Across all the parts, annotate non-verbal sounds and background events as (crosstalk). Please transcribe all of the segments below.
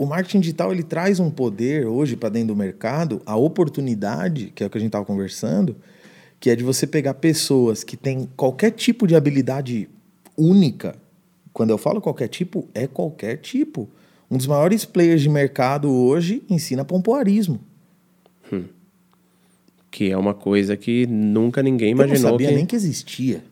o marketing digital ele traz um poder hoje para dentro do mercado, a oportunidade, que é o que a gente estava conversando, que é de você pegar pessoas que têm qualquer tipo de habilidade única. Quando eu falo qualquer tipo, é qualquer tipo. Um dos maiores players de mercado hoje ensina pompoarismo. Hum. Que é uma coisa que nunca ninguém imaginou. Eu não sabia que... nem que existia.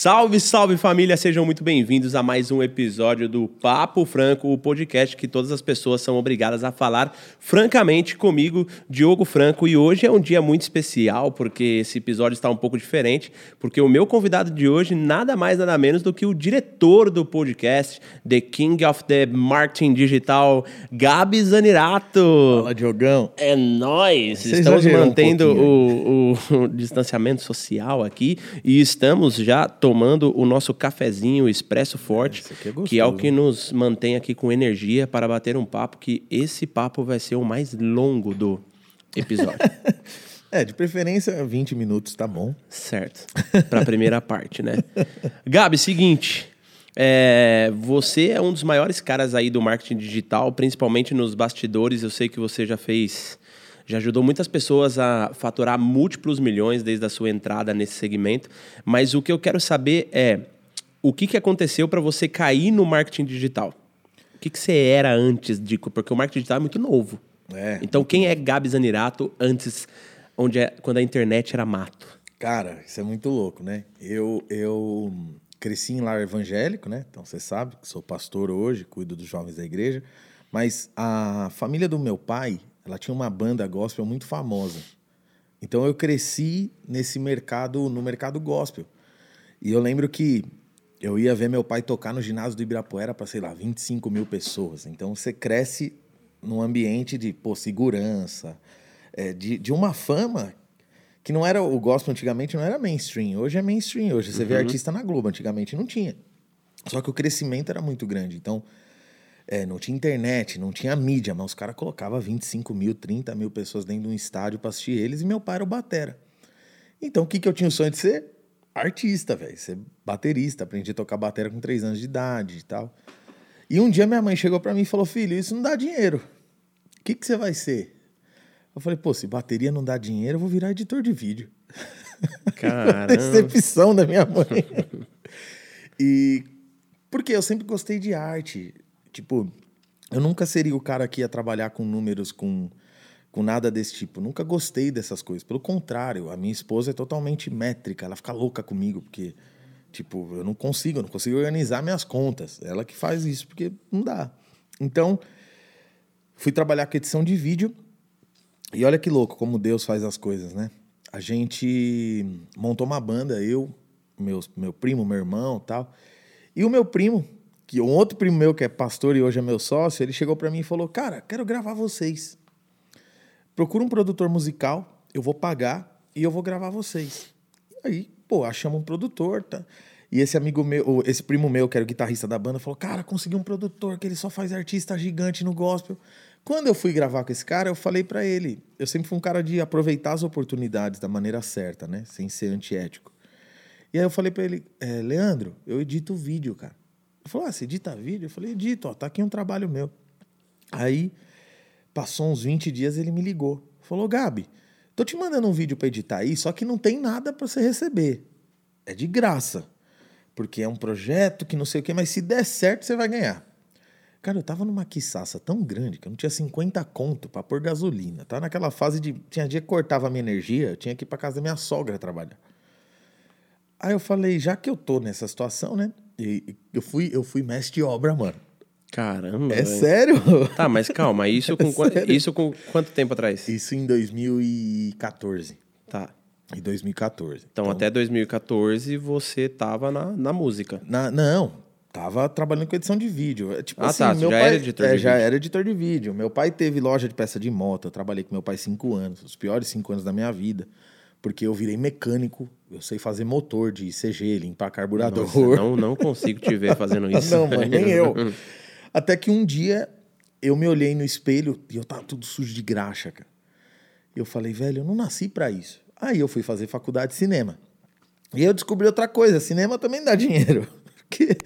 Salve, salve família, sejam muito bem-vindos a mais um episódio do Papo Franco, o podcast que todas as pessoas são obrigadas a falar francamente comigo, Diogo Franco. E hoje é um dia muito especial porque esse episódio está um pouco diferente, porque o meu convidado de hoje nada mais nada menos do que o diretor do podcast, The King of the Marketing Digital, Gabi Zanirato. Fala, Diogão. É nóis! Você estamos mantendo um o, o, o distanciamento social aqui e estamos já tomando o nosso cafezinho expresso forte, é, é que é o que nos mantém aqui com energia para bater um papo, que esse papo vai ser o mais longo do episódio. (laughs) é, de preferência 20 minutos, tá bom. Certo. Para a primeira parte, né? (laughs) Gabi, seguinte. É, você é um dos maiores caras aí do marketing digital, principalmente nos bastidores. Eu sei que você já fez já ajudou muitas pessoas a faturar múltiplos milhões desde a sua entrada nesse segmento. Mas o que eu quero saber é o que, que aconteceu para você cair no marketing digital? O que, que você era antes de. Porque o marketing digital é muito novo. É. Então, quem é Gabi Zanirato antes, onde é, quando a internet era mato? Cara, isso é muito louco, né? Eu, eu cresci em lar evangélico, né? Então você sabe que sou pastor hoje, cuido dos jovens da igreja. Mas a família do meu pai ela tinha uma banda gospel muito famosa. Então eu cresci nesse mercado, no mercado gospel. E eu lembro que eu ia ver meu pai tocar no ginásio do Ibirapuera para, sei lá, 25 mil pessoas. Então você cresce num ambiente de pô, segurança, é, de, de uma fama que não era o gospel antigamente não era mainstream. Hoje é mainstream. Hoje você uhum. vê artista na Globo, antigamente não tinha. Só que o crescimento era muito grande. Então é, não tinha internet, não tinha mídia, mas os caras colocavam 25 mil, 30 mil pessoas dentro de um estádio para assistir eles e meu pai era o batera. Então o que, que eu tinha o sonho de ser? Artista, velho, ser baterista. Aprendi a tocar bateria com 3 anos de idade e tal. E um dia minha mãe chegou para mim e falou: Filho, isso não dá dinheiro. O que, que você vai ser? Eu falei: Pô, se bateria não dá dinheiro, eu vou virar editor de vídeo. (laughs) Caramba. Decepção da minha mãe. (laughs) e porque eu sempre gostei de arte. Tipo, eu nunca seria o cara que ia trabalhar com números, com, com nada desse tipo. Nunca gostei dessas coisas. Pelo contrário, a minha esposa é totalmente métrica. Ela fica louca comigo, porque, tipo, eu não consigo, eu não consigo organizar minhas contas. Ela que faz isso, porque não dá. Então, fui trabalhar com edição de vídeo. E olha que louco como Deus faz as coisas, né? A gente montou uma banda, eu, meu, meu primo, meu irmão tal. E o meu primo, que um outro primo meu que é pastor e hoje é meu sócio, ele chegou para mim e falou: "Cara, quero gravar vocês. Procura um produtor musical, eu vou pagar e eu vou gravar vocês". E aí, pô, achamos um produtor, tá? E esse amigo meu, esse primo meu, que era o guitarrista da banda, falou: "Cara, consegui um produtor que ele só faz artista gigante no gospel". Quando eu fui gravar com esse cara, eu falei para ele, eu sempre fui um cara de aproveitar as oportunidades da maneira certa, né, sem ser antiético. E aí eu falei para ele, é, Leandro, eu edito vídeo, cara. Ele falou: Ah, você edita vídeo? Eu falei: Edito, ó, tá aqui um trabalho meu. Aí, passou uns 20 dias, ele me ligou. Falou: Gabi, tô te mandando um vídeo para editar aí, só que não tem nada para você receber. É de graça. Porque é um projeto que não sei o quê, mas se der certo, você vai ganhar. Cara, eu tava numa quiçaça tão grande que eu não tinha 50 conto para pôr gasolina. Tá naquela fase de. Tinha dia que cortava a minha energia, eu tinha que ir pra casa da minha sogra trabalhar. Aí eu falei, já que eu tô nessa situação, né? E eu fui, eu fui mestre de obra, mano. Caramba. É véio. sério? Tá, mas calma, (laughs) isso, é com, isso com quanto tempo atrás? Isso em 2014. Tá. Em 2014. Então, então até 2014 você tava na, na música. Na, não, tava trabalhando com edição de vídeo. É, tipo ah, assim, tá, meu já pai, era editor é, de já vídeo. era editor de vídeo. Meu pai teve loja de peça de moto, eu trabalhei com meu pai cinco anos, os piores cinco anos da minha vida porque eu virei mecânico, eu sei fazer motor de CG, limpar carburador. Nossa, não, não consigo te ver fazendo isso. não, mano, nem eu. (laughs) Até que um dia eu me olhei no espelho e eu tava tudo sujo de graxa, cara. E eu falei, velho, eu não nasci para isso. Aí eu fui fazer faculdade de cinema. E eu descobri outra coisa, cinema também dá dinheiro. (laughs) Porque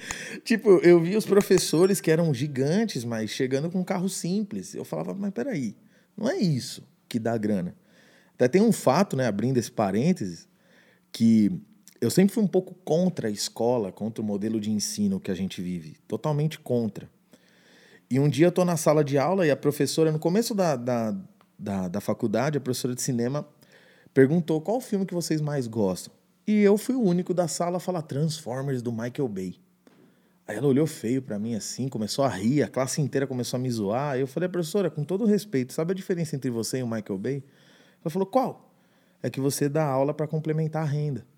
tipo, eu vi os professores que eram gigantes, mas chegando com um carro simples. Eu falava, mas peraí, não é isso que dá grana. Até tem um fato, né, abrindo esse parênteses, que eu sempre fui um pouco contra a escola, contra o modelo de ensino que a gente vive. Totalmente contra. E um dia eu estou na sala de aula e a professora, no começo da, da, da, da faculdade, a professora de cinema perguntou qual filme que vocês mais gostam. E eu fui o único da sala a falar Transformers do Michael Bay. Aí ela olhou feio para mim assim, começou a rir, a classe inteira começou a me zoar. Eu falei, professora, com todo respeito, sabe a diferença entre você e o Michael Bay? Ela falou, qual? É que você dá aula para complementar a renda. (laughs)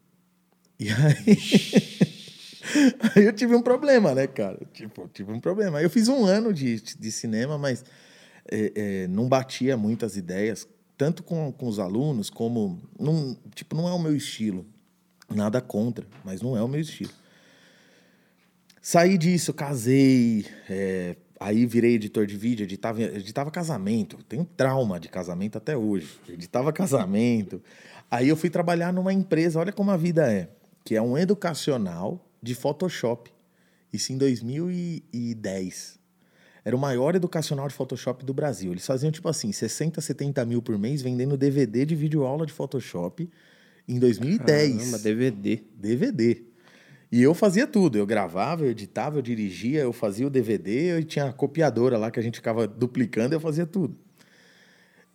E aí... aí eu tive um problema, né, cara? Tipo, tive um problema. Eu fiz um ano de, de cinema, mas é, é, não batia muitas ideias, tanto com, com os alunos como... Tipo, não é o meu estilo. Nada contra, mas não é o meu estilo. Saí disso, casei, é, aí virei editor de vídeo, editava, editava casamento. Tenho trauma de casamento até hoje. Editava casamento. Aí eu fui trabalhar numa empresa, olha como a vida é, que é um educacional de Photoshop. Isso em 2010. Era o maior educacional de Photoshop do Brasil. Eles faziam, tipo assim, 60, 70 mil por mês vendendo DVD de videoaula de Photoshop em 2010. Caramba, DVD. DVD. E eu fazia tudo. Eu gravava, eu editava, eu dirigia, eu fazia o DVD, eu tinha a copiadora lá que a gente ficava duplicando, eu fazia tudo.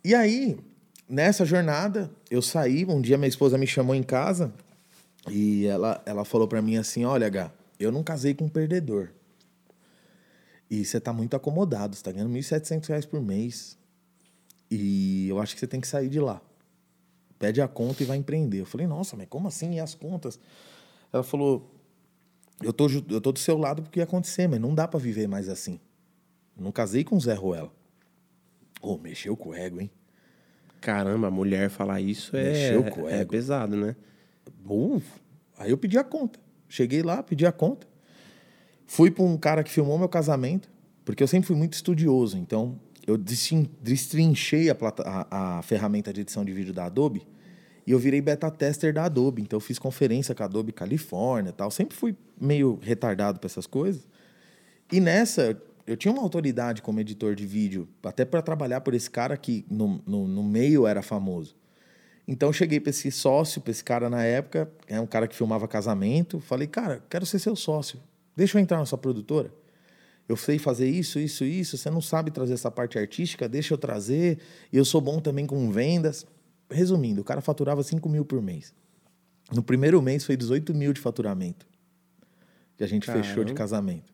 E aí, nessa jornada, eu saí, um dia minha esposa me chamou em casa e ela, ela falou para mim assim: Olha, H, eu não casei com um perdedor. E você tá muito acomodado, você tá ganhando 1.700 reais por mês. E eu acho que você tem que sair de lá pede a conta e vai empreender. Eu falei, nossa, mas como assim? E as contas? Ela falou, eu tô, eu tô do seu lado porque ia acontecer, mas não dá para viver mais assim. Eu não casei com o Zé Ruela. Ô, oh, mexeu com o ego, hein? Caramba, a mulher falar isso é, mexeu com o é ego. é pesado, né? Uf. Aí eu pedi a conta. Cheguei lá, pedi a conta. Fui para um cara que filmou meu casamento, porque eu sempre fui muito estudioso, então eu destrinchei a, a, a, ferramenta de edição de vídeo da Adobe e eu virei beta tester da Adobe. Então eu fiz conferência com a Adobe Califórnia tal. Sempre fui meio retardado para essas coisas. E nessa, eu tinha uma autoridade como editor de vídeo, até para trabalhar por esse cara que no, no, no meio era famoso. Então cheguei para esse sócio, para esse cara na época, é um cara que filmava casamento. Falei, cara, quero ser seu sócio. Deixa eu entrar na sua produtora eu sei fazer isso, isso, isso, você não sabe trazer essa parte artística, deixa eu trazer, eu sou bom também com vendas. Resumindo, o cara faturava 5 mil por mês. No primeiro mês foi 18 mil de faturamento que a gente Caramba. fechou de casamento.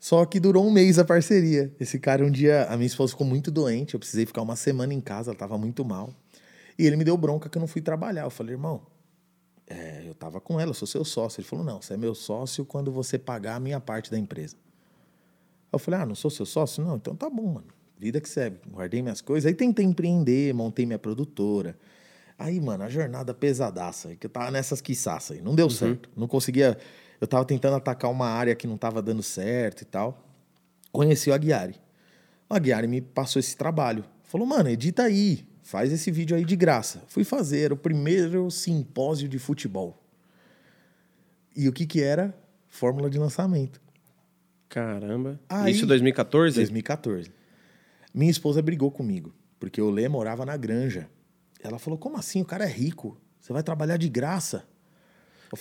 Só que durou um mês a parceria. Esse cara, um dia, a minha esposa ficou muito doente, eu precisei ficar uma semana em casa, ela estava muito mal. E ele me deu bronca que eu não fui trabalhar. Eu falei, irmão, é, eu estava com ela, eu sou seu sócio. Ele falou, não, você é meu sócio quando você pagar a minha parte da empresa. Eu falei, ah, não sou seu sócio? Não, então tá bom, mano. Vida que segue. Guardei minhas coisas. Aí tentei empreender, montei minha produtora. Aí, mano, a jornada pesadaça, que eu tava nessas quiçaças aí. Não deu uhum. certo. Não conseguia. Eu tava tentando atacar uma área que não tava dando certo e tal. Conheci o Aguiari. O Aguiari me passou esse trabalho. Falou, mano, edita aí. Faz esse vídeo aí de graça. Fui fazer, era o primeiro simpósio de futebol. E o que que era? Fórmula de lançamento. Caramba. Aí, Isso 2014? 2014. Minha esposa brigou comigo, porque o Lê morava na granja. Ela falou: como assim? O cara é rico. Você vai trabalhar de graça.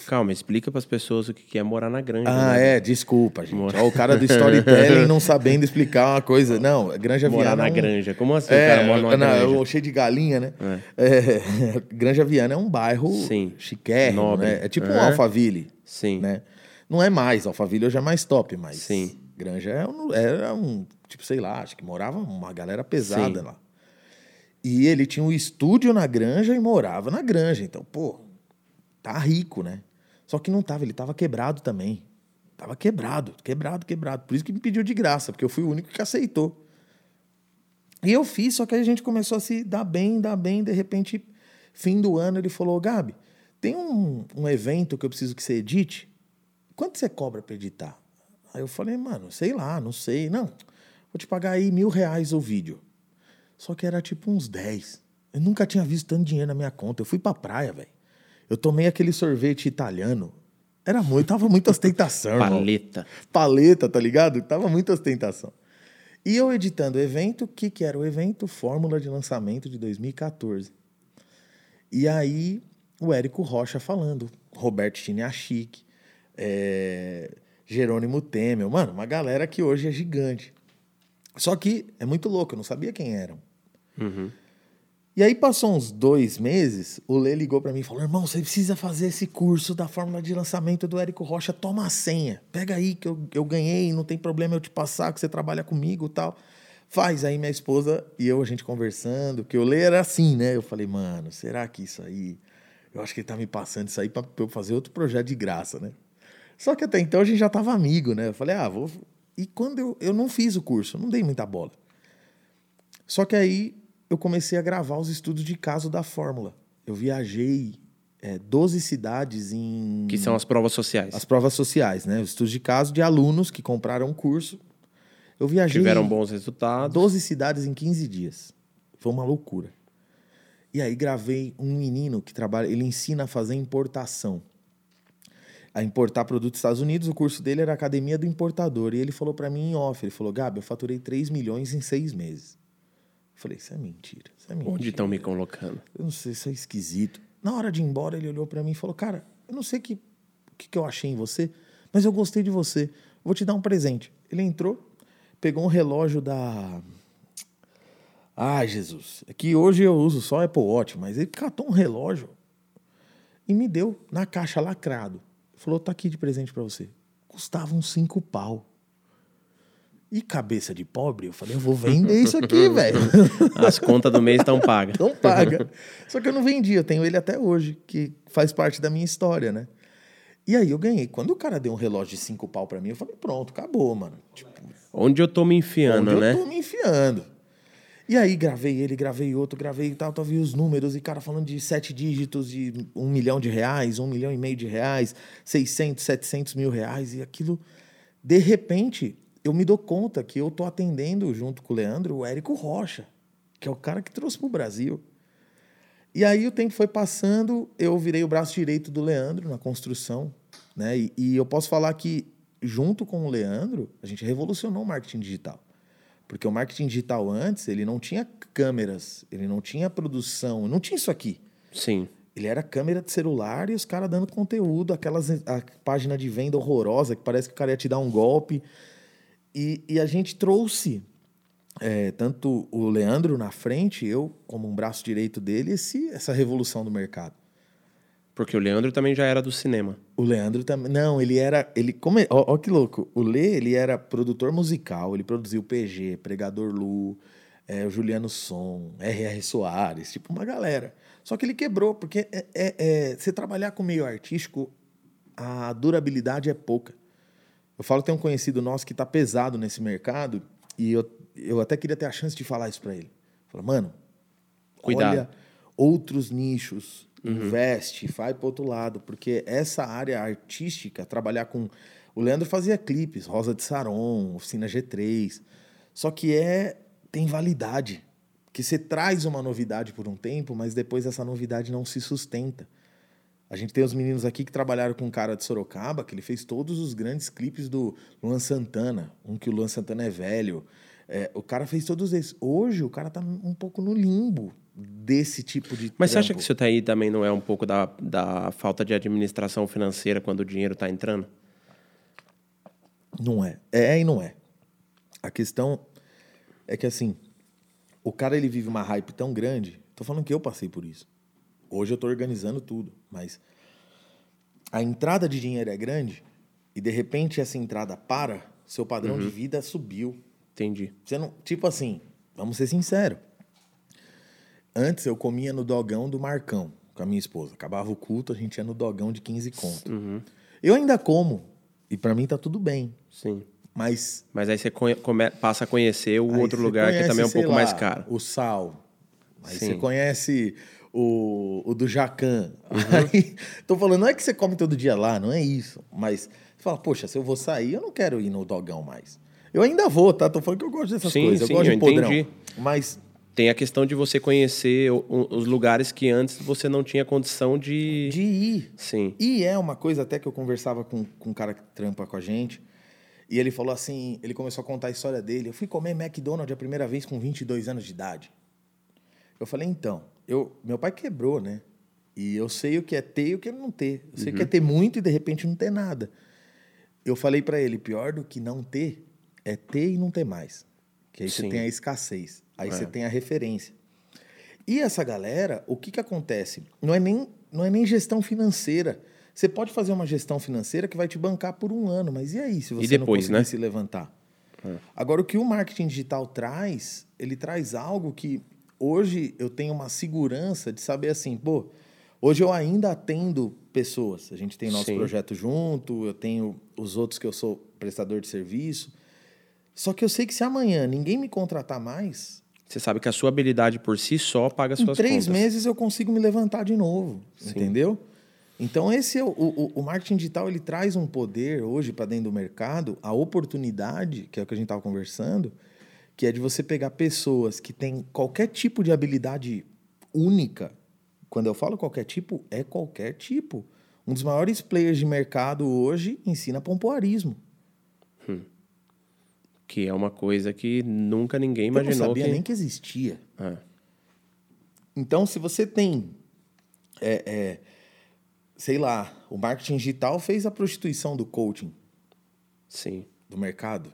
Calma, explica para as pessoas o que é morar na granja. Ah, né? é, desculpa, gente. Mora... Ó, o cara do storytelling não sabendo explicar uma coisa. Não, Granja morar Viana. Morar na é um... granja. Como assim é, o cara mora numa não, granja? Cheio de galinha, né? É. É, (laughs) granja Viana é um bairro Sim. chiquérrimo, né? É tipo uhum. um Alphaville. Sim. Né? Não é mais, Alphaville hoje é mais top, mas Sim. Granja era é um, era um, tipo, sei lá, acho que morava uma galera pesada Sim. lá. E ele tinha um estúdio na granja e morava na granja. Então, pô, tá rico, né? Só que não tava, ele tava quebrado também. Tava quebrado, quebrado, quebrado. Por isso que me pediu de graça, porque eu fui o único que aceitou. E eu fiz, só que a gente começou a se dar bem, dar bem. De repente, fim do ano, ele falou: Gabi, tem um, um evento que eu preciso que você edite. Quanto você cobra para editar? Aí eu falei, mano, sei lá, não sei. Não, vou te pagar aí mil reais o vídeo. Só que era tipo uns 10. Eu nunca tinha visto tanto dinheiro na minha conta. Eu fui pra praia, velho. Eu tomei aquele sorvete italiano. Era muito, tava muita ostentação, irmão. Paleta. Paleta, tá ligado? Tava muita ostentação. E eu editando o evento, o que, que era o evento? Fórmula de lançamento de 2014. E aí, o Érico Rocha falando, Roberto Chiniachique, é, Jerônimo Temel, mano, uma galera que hoje é gigante. Só que é muito louco, eu não sabia quem eram. Uhum. E aí passou uns dois meses, o Lê ligou para mim e falou: irmão, você precisa fazer esse curso da fórmula de lançamento do Érico Rocha, toma a senha. Pega aí que eu, eu ganhei, não tem problema eu te passar, que você trabalha comigo e tal. Faz aí minha esposa e eu, a gente conversando, que o Lê era assim, né? Eu falei, mano, será que isso aí. Eu acho que ele tá me passando isso aí pra eu fazer outro projeto de graça, né? Só que até então a gente já tava amigo, né? Eu falei, ah, vou. E quando eu, eu não fiz o curso, não dei muita bola. Só que aí eu comecei a gravar os estudos de caso da fórmula. Eu viajei é, 12 cidades em. Que são as provas sociais. As provas sociais, né? Os estudos de caso de alunos que compraram o curso. Eu viajei. Tiveram bons resultados. 12 cidades em 15 dias. Foi uma loucura. E aí gravei um menino que trabalha, ele ensina a fazer importação. A importar produtos dos Estados Unidos, o curso dele era Academia do Importador. E ele falou para mim em off, ele falou, Gabi, eu faturei 3 milhões em seis meses. Eu falei, isso é mentira. Isso é mentira. Onde estão me colocando? Eu não sei, isso é esquisito. Na hora de ir embora, ele olhou para mim e falou, cara, eu não sei o que, que, que eu achei em você, mas eu gostei de você. Vou te dar um presente. Ele entrou, pegou um relógio da ah, Jesus. É que hoje eu uso só Apple Watch, mas ele catou um relógio e me deu na caixa lacrado. Falou: tá aqui de presente para você. Custava uns cinco pau. E cabeça de pobre, eu falei, eu vou vender isso aqui, (laughs) velho. As contas do mês estão pagas. (laughs) Não paga. Só que eu não vendi, eu tenho ele até hoje, que faz parte da minha história, né? E aí eu ganhei. Quando o cara deu um relógio de cinco pau para mim, eu falei, pronto, acabou, mano. Tipo, onde eu tô me enfiando, onde né? Eu tô me enfiando. E aí gravei ele, gravei outro, gravei e tal, tal, vi os números, e cara falando de sete dígitos, de um milhão de reais, um milhão e meio de reais, 600, 700 mil reais, e aquilo, de repente, eu me dou conta que eu tô atendendo, junto com o Leandro, o Érico Rocha, que é o cara que trouxe pro Brasil. E aí o tempo foi passando, eu virei o braço direito do Leandro na construção, né? E, e eu posso falar que, junto com o Leandro, a gente revolucionou o marketing digital. Porque o marketing digital antes, ele não tinha câmeras, ele não tinha produção, não tinha isso aqui. Sim. Ele era câmera de celular e os caras dando conteúdo, aquelas a página de venda horrorosa que parece que o cara ia te dar um golpe. E, e a gente trouxe, é, tanto o Leandro na frente, eu como um braço direito dele, esse, essa revolução do mercado. Porque o Leandro também já era do cinema. O Leandro também. Não, ele era. Ele, como, é, ó, ó, que louco. O Lê, ele era produtor musical, ele produziu PG, Pregador Lu, é, o Juliano Som, R.R. Soares, tipo uma galera. Só que ele quebrou, porque é, é, é, você trabalhar com meio artístico, a durabilidade é pouca. Eu falo que tem um conhecido nosso que tá pesado nesse mercado, e eu, eu até queria ter a chance de falar isso para ele. Falei, mano, Cuidado. olha outros nichos, uhum. investe, vai para outro lado, porque essa área artística, trabalhar com. O Leandro fazia clipes, Rosa de Saron, Oficina G3. Só que é tem validade. Que você traz uma novidade por um tempo, mas depois essa novidade não se sustenta. A gente tem os meninos aqui que trabalharam com um cara de Sorocaba, que ele fez todos os grandes clipes do Luan Santana. Um que o Luan Santana é velho. É, o cara fez todos esses. Hoje o cara tá um pouco no limbo desse tipo de. Mas trampo. você acha que isso aí também não é um pouco da, da falta de administração financeira quando o dinheiro está entrando? Não é. É e não é. A questão é que assim, o cara ele vive uma hype tão grande. Tô falando que eu passei por isso. Hoje eu tô organizando tudo, mas a entrada de dinheiro é grande e de repente essa entrada para, seu padrão uhum. de vida subiu. Entendi. Você não, tipo assim, vamos ser sinceros. Antes eu comia no dogão do Marcão com a minha esposa. Acabava o culto, a gente ia no dogão de 15 conto. Uhum. Eu ainda como. E para mim tá tudo bem. Sim. Mas. Mas aí você come, passa a conhecer o outro lugar conhece, que também é um pouco lá, mais caro. O sal. Aí Sim. você conhece o, o do Jacan. Uhum. (laughs) Tô falando, não é que você come todo dia lá, não é isso. Mas você fala, poxa, se eu vou sair, eu não quero ir no dogão mais. Eu ainda vou, tá? Tô falando que eu gosto dessas sim, coisas. Sim, eu gosto eu de podrão. Entendi. Mas Tem a questão de você conhecer os lugares que antes você não tinha condição de. De ir. Sim. E é uma coisa até que eu conversava com, com um cara que trampa com a gente. E ele falou assim, ele começou a contar a história dele. Eu fui comer McDonald's a primeira vez com 22 anos de idade. Eu falei, então, eu, meu pai quebrou, né? E eu sei o que é ter e o que é não ter. Eu sei o que é ter muito e de repente não ter nada. Eu falei pra ele, pior do que não ter é ter e não ter mais. Que aí Sim. você tem a escassez. Aí você tem a referência. E essa galera, o que, que acontece? Não é, nem, não é nem gestão financeira. Você pode fazer uma gestão financeira que vai te bancar por um ano, mas e aí se você depois, não conseguir né? se levantar? Agora, o que o marketing digital traz, ele traz algo que hoje eu tenho uma segurança de saber assim, pô, hoje eu ainda atendo pessoas. A gente tem nosso Sim. projeto junto, eu tenho os outros que eu sou prestador de serviço. Só que eu sei que se amanhã ninguém me contratar mais, Você sabe que a sua habilidade por si só paga as em suas três contas. meses eu consigo me levantar de novo, entendeu? Então esse é o, o, o marketing digital ele traz um poder hoje para dentro do mercado, a oportunidade que é o que a gente estava conversando, que é de você pegar pessoas que têm qualquer tipo de habilidade única. Quando eu falo qualquer tipo, é qualquer tipo. Um dos maiores players de mercado hoje ensina pompoarismo. Que é uma coisa que nunca ninguém Eu não imaginou sabia que. nem que existia. Ah, Então, se você tem, é, é, sei lá, o marketing digital fez a prostituição do coaching, sim. do mercado.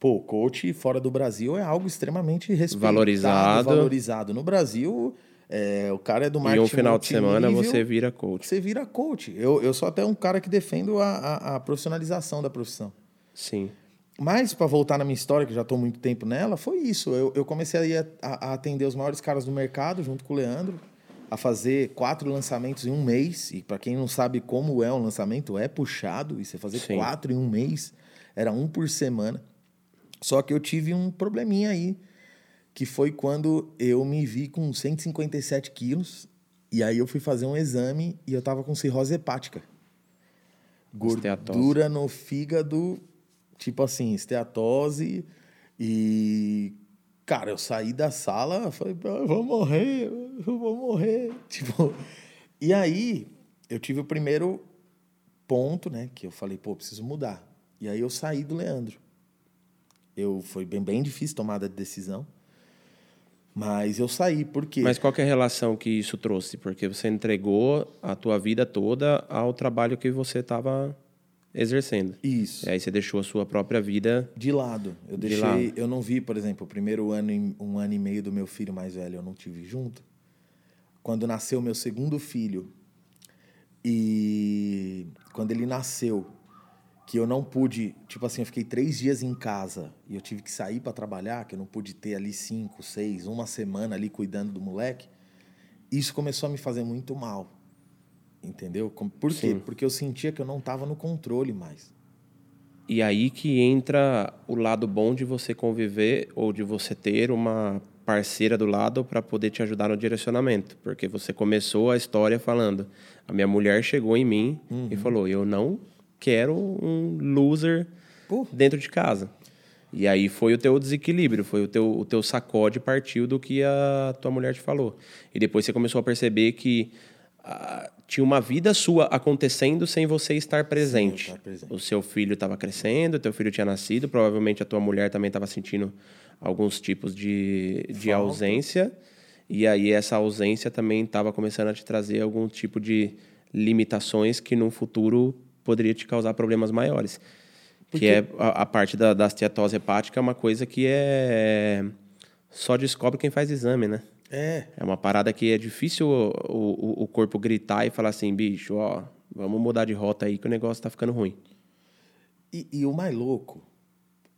Pô, coach fora do Brasil é algo extremamente respeitado, Valorizado. valorizado. No Brasil, é, o cara é do E marketing um final de semana você vira coach. Você vira coach. Eu, eu sou até um cara que defendo a, a, a profissionalização da profissão. Sim. Mas, para voltar na minha história, que já estou muito tempo nela, foi isso. Eu, eu comecei a, a, atender os maiores caras do mercado, junto com o Leandro, a fazer quatro lançamentos em um mês. E para quem não sabe como é um lançamento, é puxado. E você fazer Sim. quatro em um mês, era um por semana. Só que eu tive um probleminha aí, que foi quando eu me vi com 157 quilos. E aí eu fui fazer um exame e eu tava com cirrose hepática. Gordura no fígado, tipo assim, esteatose. E, cara, eu saí da sala, falei, "Ah, eu vou morrer, eu vou morrer. (laughs) Tipo, e aí eu tive o primeiro ponto, né, que eu falei, pô, preciso mudar. E aí eu saí do Leandro. Eu, foi bem, bem difícil tomada de decisão. Mas eu saí, por quê? Mas qual é a relação que isso trouxe? Porque você entregou a tua vida toda ao trabalho que você estava exercendo. Isso. E aí você deixou a sua própria vida. De lado. Eu De deixei. lado. Eu não vi, por exemplo, o primeiro ano, um ano e meio do meu filho mais velho, eu não tive junto. Quando nasceu meu segundo filho, e quando ele nasceu, que eu não pude, tipo assim, eu fiquei três dias em casa e eu tive que sair para trabalhar, que eu não pude ter ali cinco, seis, uma semana ali cuidando do moleque. Isso começou a me fazer muito mal. Entendeu? Por quê? Sim. Porque eu sentia que eu não estava no controle mais. E aí que entra o lado bom de você conviver ou de você ter uma parceira do lado para poder te ajudar no direcionamento. Porque você começou a história falando: a minha mulher chegou em mim e falou: eu não quero um loser dentro de casa. E aí foi o teu desequilíbrio, foi o teu, o teu sacode partiu do que a tua mulher te falou. E depois você começou a perceber que ah, tinha uma vida sua acontecendo sem você estar presente. presente. O seu filho estava crescendo, teu filho tinha nascido, provavelmente a tua mulher também estava sentindo alguns tipos de, de Falta. ausência. E aí essa ausência também estava começando a te trazer algum tipo de limitações que no futuro poderia te causar problemas maiores. Que é a, a parte da, da esteatose hepática é uma coisa que é só descobre quem faz exame, né? É, É uma parada que é difícil o, o, o corpo gritar e falar assim, bicho, ó, vamos mudar de rota aí que o negócio tá ficando ruim. E, e o mais louco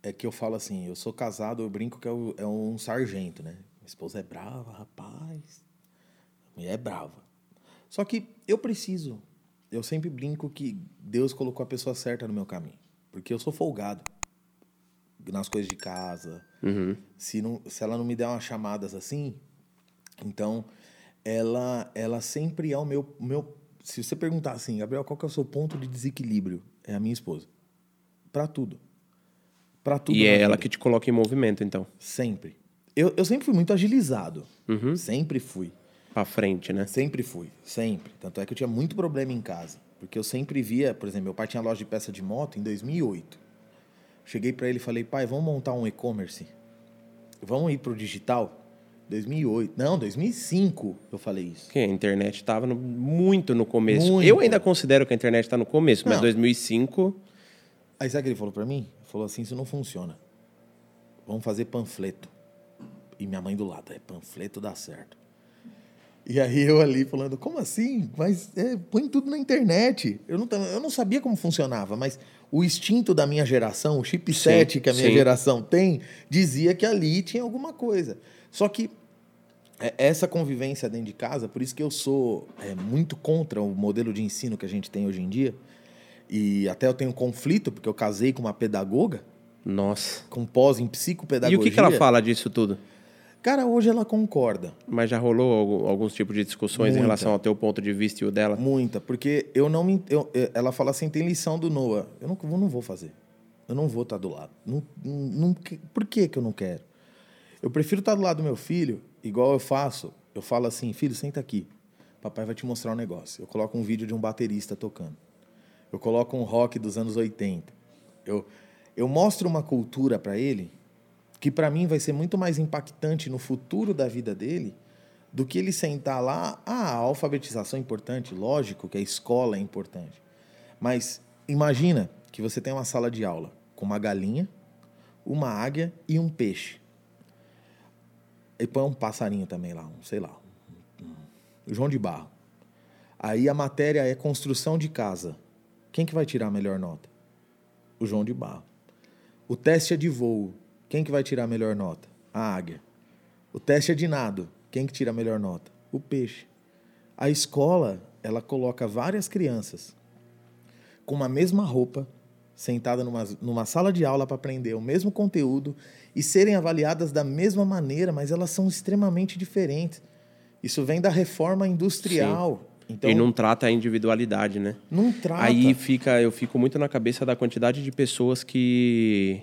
é que eu falo assim, eu sou casado, eu brinco que é, o- é um sargento, né? Minha esposa é brava, rapaz. A mulher é brava. Só que eu preciso. Eu sempre brinco que Deus colocou a pessoa certa no meu caminho. Porque eu sou folgado nas coisas de casa. Se, não, se ela não me der umas chamadas assim, então ela, ela sempre é o meu, meu. Se você perguntar assim, Gabriel, qual que é o seu ponto de desequilíbrio? É a minha esposa. Pra tudo. Pra tudo. e é ela que te coloca em movimento, então. Sempre. Eu, eu sempre fui muito agilizado. Uhum. Sempre fui. Pra frente, né? Sempre fui. Sempre. Tanto é que eu tinha muito problema em casa. Porque eu sempre via, por exemplo, meu pai tinha loja de peça de moto em 2008. Cheguei para ele e falei, pai, vamos montar um e-commerce? Vamos ir pro digital? 2008. Não, 2005 eu falei isso. Porque a internet estava muito no começo. Muito. Eu ainda considero que a internet está no começo, mas Não. 2005... Aí sabe o que ele falou para mim? Ele falou assim, isso não funciona. Vamos fazer panfleto. E minha mãe do lado, é panfleto dá certo. E aí eu ali falando, como assim? Mas é, põe tudo na internet. Eu não, eu não sabia como funcionava, mas o instinto da minha geração, o chipset Sim, que a minha sim. geração tem, dizia que ali tinha alguma coisa. Só que essa convivência dentro de casa, por isso que eu sou é, muito contra o modelo de ensino que a gente tem hoje em dia. E até eu tenho conflito, porque eu casei com uma pedagoga, Nossa. com pós em E psicopedagogia. o que, que ela fala disso tudo? Cara, hoje ela concorda. Mas já rolou alguns tipos de discussões em Muita. relação ao teu ponto de vista e o dela? Muita, porque eu não me. eu- eu- ela fala assim: tem lição do Noah. Eu não, eu não vou fazer. Eu não vou estar do lado. Não, não, por que, que eu não quero? Eu prefiro estar do lado do meu filho, igual eu faço. Eu falo assim: filho, senta aqui. Papai vai te mostrar um negócio. Eu coloco um vídeo de um baterista tocando. Eu coloco um rock dos anos 80. Eu, eu mostro uma cultura para ele que para mim vai ser muito mais impactante no futuro da vida dele do que ele sentar lá. Ah, a alfabetização é importante, lógico que a escola é importante. Mas imagina que você tem uma sala de aula com uma galinha, uma águia e um peixe. E põe um passarinho também lá, um, sei lá, um, João de Barro. Aí a matéria é construção de casa. Quem que vai tirar a melhor nota? O João de Barro. O teste é de voo. Quem que vai tirar a melhor nota? A águia. O teste é de nado. Quem que tira a melhor nota? O peixe. A escola, ela coloca várias crianças com uma mesma roupa, sentada numa, numa sala de aula para aprender o mesmo conteúdo e serem avaliadas da mesma maneira, mas elas são extremamente diferentes. Isso vem da reforma industrial. Então, e não trata a individualidade, né? não trata. Aí fica, eu fico muito na cabeça da quantidade de pessoas que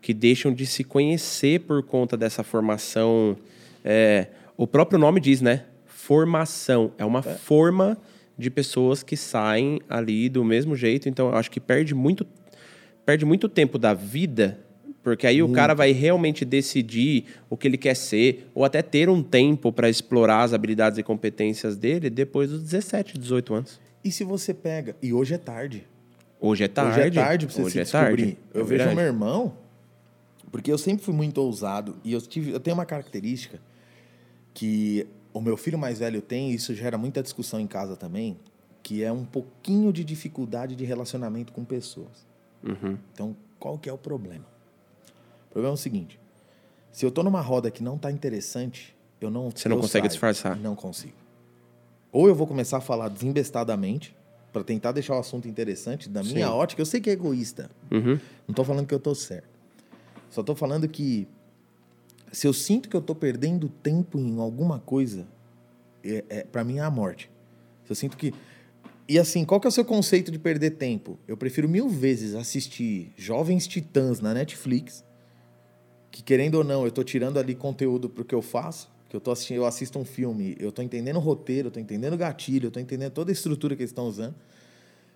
que deixam de se conhecer por conta dessa formação. é, o próprio nome diz, né? Formação é uma forma de pessoas que saem ali do mesmo jeito. Então, eu acho que perde muito perde muito tempo da vida, porque aí o cara vai realmente decidir o que ele quer ser, ou até ter um tempo para explorar as habilidades e competências dele depois dos 17, 18 anos. E se você pega. E hoje é tarde. Hoje é tarde. Hoje é tarde pra você Hoje se é descobrir. tarde. Eu É vejo verdade. meu irmão, porque eu sempre fui muito ousado. E eu, tive, eu tenho uma característica que o meu filho mais velho tem, e isso gera muita discussão em casa também, que é um pouquinho de dificuldade de relacionamento com pessoas. Uhum. Então, qual que é o problema? O problema é o seguinte: se eu tô numa roda que não tá interessante, eu não. Você não consegue saio. disfarçar. Não consigo. Ou eu vou começar a falar desembestadamente para tentar deixar o assunto interessante da minha Sim. ótica. Eu sei que é egoísta. Uhum. Não tô falando que eu tô certo. Só tô falando que se eu sinto que eu tô perdendo tempo em alguma coisa, é, é, para mim é a morte. Se eu sinto que e assim, qual que é o seu conceito de perder tempo? Eu prefiro mil vezes assistir Jovens Titãs na Netflix, que querendo ou não, eu tô tirando ali conteúdo pro que eu faço, que eu tô assistindo, eu assisto um filme, eu tô entendendo o roteiro, eu tô entendendo o gatilho, eu tô entendendo toda a estrutura que eles estão usando,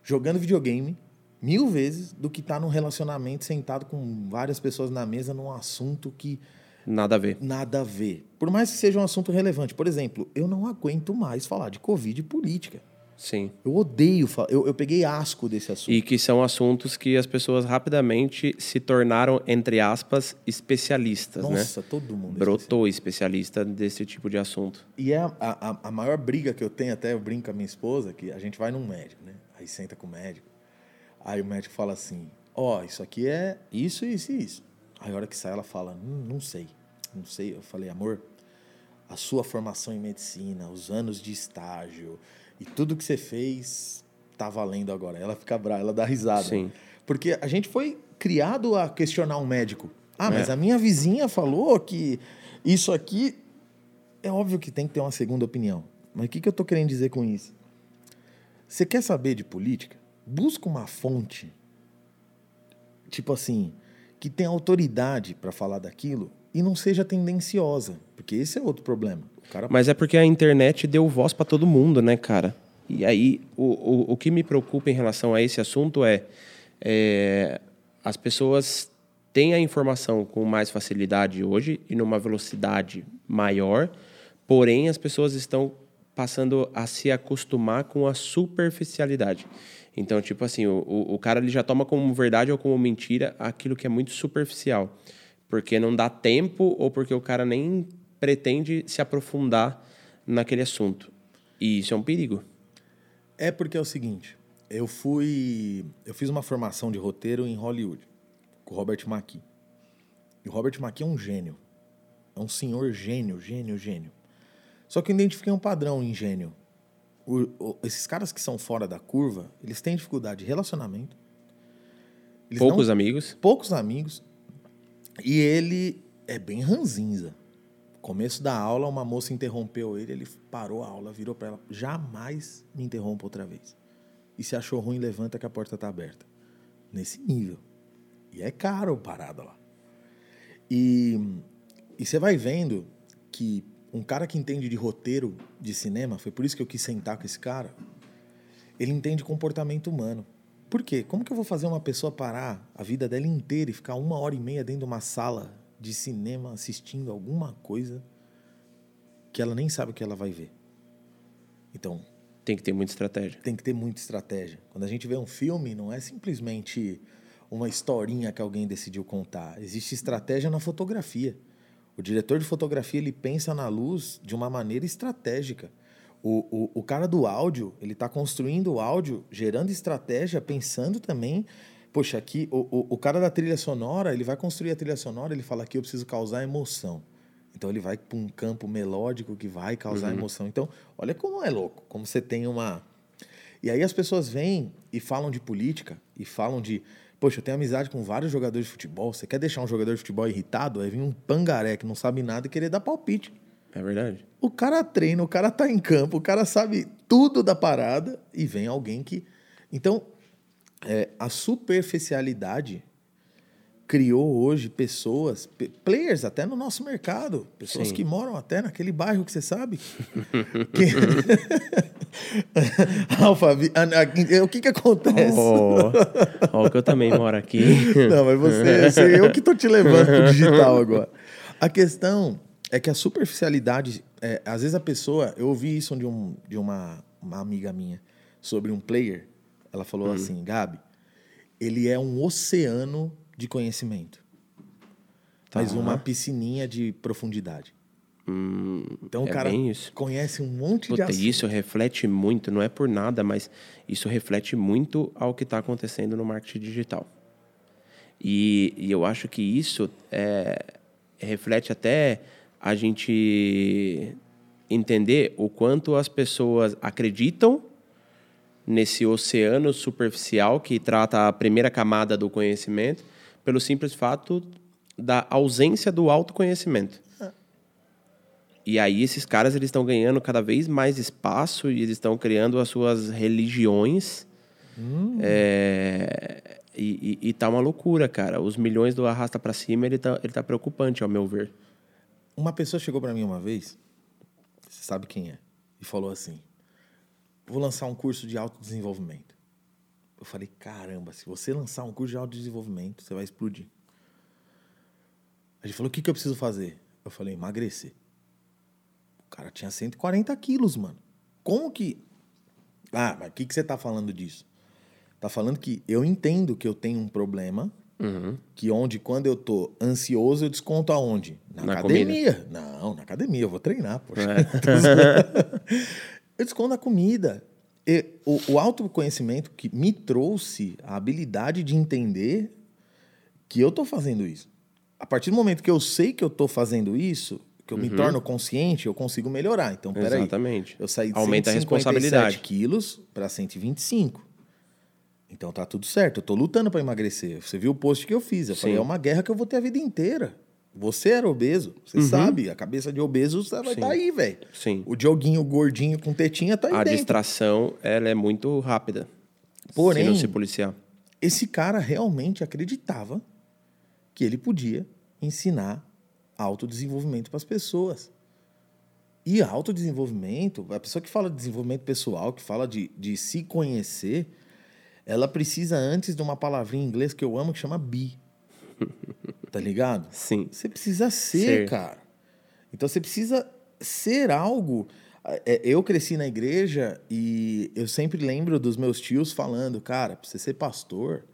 jogando videogame mil vezes do que tá num relacionamento sentado com várias pessoas na mesa num assunto que Nada a ver. nada a ver. Por mais que seja um assunto relevante. Por exemplo, eu não aguento mais falar de Covid e política. Sim. Eu odeio, fa- eu, eu peguei asco desse assunto. E que são assuntos que as pessoas rapidamente se tornaram, entre aspas, especialistas, né? Nossa, todo mundo. é Brotou especialista desse tipo de assunto. E é a, a, a maior briga que eu tenho, até eu brinco com a minha esposa, que a gente vai num médico, né? Aí senta com o médico. Aí o médico fala assim: Ó, isso aqui é isso, isso e isso. Aí a hora que sai, ela fala: hum, Não sei, não sei. Eu falei: Amor, a sua formação em medicina, os anos de estágio e tudo que você fez tá valendo agora. Ela fica brava, ela dá risada. Sim. Porque a gente foi criado a questionar um médico. Ah, mas É. a minha vizinha falou que isso aqui é óbvio que tem que ter uma segunda opinião. Mas o que, que eu tô querendo dizer com isso? Você quer saber de política? Busca uma fonte, tipo assim, que tem autoridade para falar daquilo e não seja tendenciosa, porque esse é outro problema. Cara Mas é porque a internet deu voz para todo mundo, né, cara? E aí, o, o, o que me preocupa em relação a esse assunto é, é as pessoas têm a informação com mais facilidade hoje e numa velocidade maior, porém as pessoas estão passando a se acostumar com a superficialidade. Então, tipo assim, o, o, cara ele já toma como verdade ou como mentira aquilo que é muito superficial. Porque não dá tempo ou porque o cara nem pretende se aprofundar naquele assunto. E isso é um perigo. É porque é o seguinte, eu fui, eu fiz uma formação de roteiro em Hollywood com o Robert McKee. E o Robert McKee é um gênio. É um senhor gênio, gênio, gênio. Só que eu identifiquei um padrão em gênio. O, o, esses caras que são fora da curva, eles têm dificuldade de relacionamento. Poucos não- amigos. poucos amigos. E ele é bem ranzinza. Começo da aula, uma moça interrompeu ele, ele parou a aula, virou para ela: jamais me interrompa outra vez. E se achou ruim, levanta que a porta tá aberta. Nesse nível. E é caro parada lá. E, e você vai vendo que um cara que entende de roteiro de cinema, foi por isso que eu quis sentar com esse cara, ele entende comportamento humano. Por quê? Como que eu vou fazer uma pessoa parar a vida dela inteira e ficar uma hora e meia dentro de uma sala de cinema assistindo alguma coisa que ela nem sabe o que ela vai ver? Então, Tem que ter muita estratégia. tem que ter muita estratégia. Quando a gente vê um filme, não é simplesmente uma historinha que alguém decidiu contar. Existe estratégia na fotografia. O diretor de fotografia ele pensa na luz de uma maneira estratégica. O, o, o cara do áudio, ele está construindo o áudio, gerando estratégia, pensando também. Poxa, aqui, o, o, o cara da trilha sonora, ele vai construir a trilha sonora, ele fala aqui, eu preciso causar emoção. Então ele vai para um campo melódico que vai causar emoção. Então, olha como é louco, como você tem uma. E aí as pessoas vêm e falam de política e falam de. Poxa, eu tenho amizade com vários jogadores de futebol. Você quer deixar um jogador de futebol irritado? Aí vem um pangaré que não sabe nada e querer dar palpite. É verdade. O cara treina, o cara tá em campo, o cara sabe tudo da parada e vem alguém que. Então, é, a superficialidade criou hoje pessoas, pe- players até no nosso mercado, pessoas Sim. que moram até naquele bairro que você sabe. (laughs) que... (laughs) Alphaville, ah, o que que acontece? Ó, ó, que eu também moro aqui. (laughs) Não, mas você, você- eu que tô te levando pro digital agora. A questão é que a superficialidade, é, às vezes a pessoa, eu ouvi isso de, um, de uma, uma amiga minha sobre um player. Ela falou Hum. assim, Gabi, ele é um oceano de conhecimento, mas Tá. uma piscininha de profundidade. Hum, Então o é cara conhece um monte de Puta, assunto. isso reflete muito, não é por nada, mas isso reflete muito ao que está acontecendo no marketing digital. E, e eu acho que isso é, reflete até a gente entender o quanto as pessoas acreditam nesse oceano superficial que trata a primeira camada do conhecimento, pelo simples fato da ausência do autoconhecimento. E aí esses caras eles estão ganhando cada vez mais espaço e eles estão criando as suas religiões. É, e, e, e tá uma loucura, cara. Os milhões do arrasta pra cima, ele tá, ele tá preocupante, ao meu ver. Uma pessoa chegou para mim uma vez, você sabe quem é, e falou assim: Vou lançar um curso de autodesenvolvimento. Eu falei: Caramba, se você lançar um curso de autodesenvolvimento, você vai explodir. A gente falou: O que, que eu preciso fazer? Eu falei: Emagrecer. O cara tinha 140 quilos, mano. Como que. Ah, mas o que, que você tá falando disso? Tá falando que eu entendo que eu tenho um problema que onde, quando eu tô ansioso, eu desconto aonde? Na, Na academia. Não, na academia, eu vou treinar, poxa. É. (laughs) (laughs) eu desconto na comida. E o, o autoconhecimento que me trouxe a habilidade de entender que eu tô fazendo isso. A partir do momento que eu sei que eu tô fazendo isso, que eu me torno consciente, eu consigo melhorar. Então, peraí. Exatamente. Eu saí de Aumenta a 157 responsabilidade. quilos para 125. Então tá tudo certo. Eu tô lutando para emagrecer. Você viu o post que eu fiz. Eu falei, Sim. é uma guerra que eu vou ter a vida inteira. Você era obeso. Você sabe. A cabeça de obeso vai Uhum. Estar aí, velho. Sim. O Dioguinho gordinho com tetinha tá aí A dentro. distração, ela é muito rápida. Porém- Se não se policiar. Esse cara realmente acreditava que ele podia ensinar autodesenvolvimento para as pessoas. E autodesenvolvimento, a pessoa que fala de desenvolvimento pessoal, que fala de, de se conhecer, ela precisa antes de uma palavrinha em inglês que eu amo que chama be. (laughs) Tá ligado? Sim. Você precisa ser, Ser. cara. Então você precisa ser algo. É, Eu cresci na igreja e eu sempre lembro dos meus tios falando, cara, pra você ser pastor,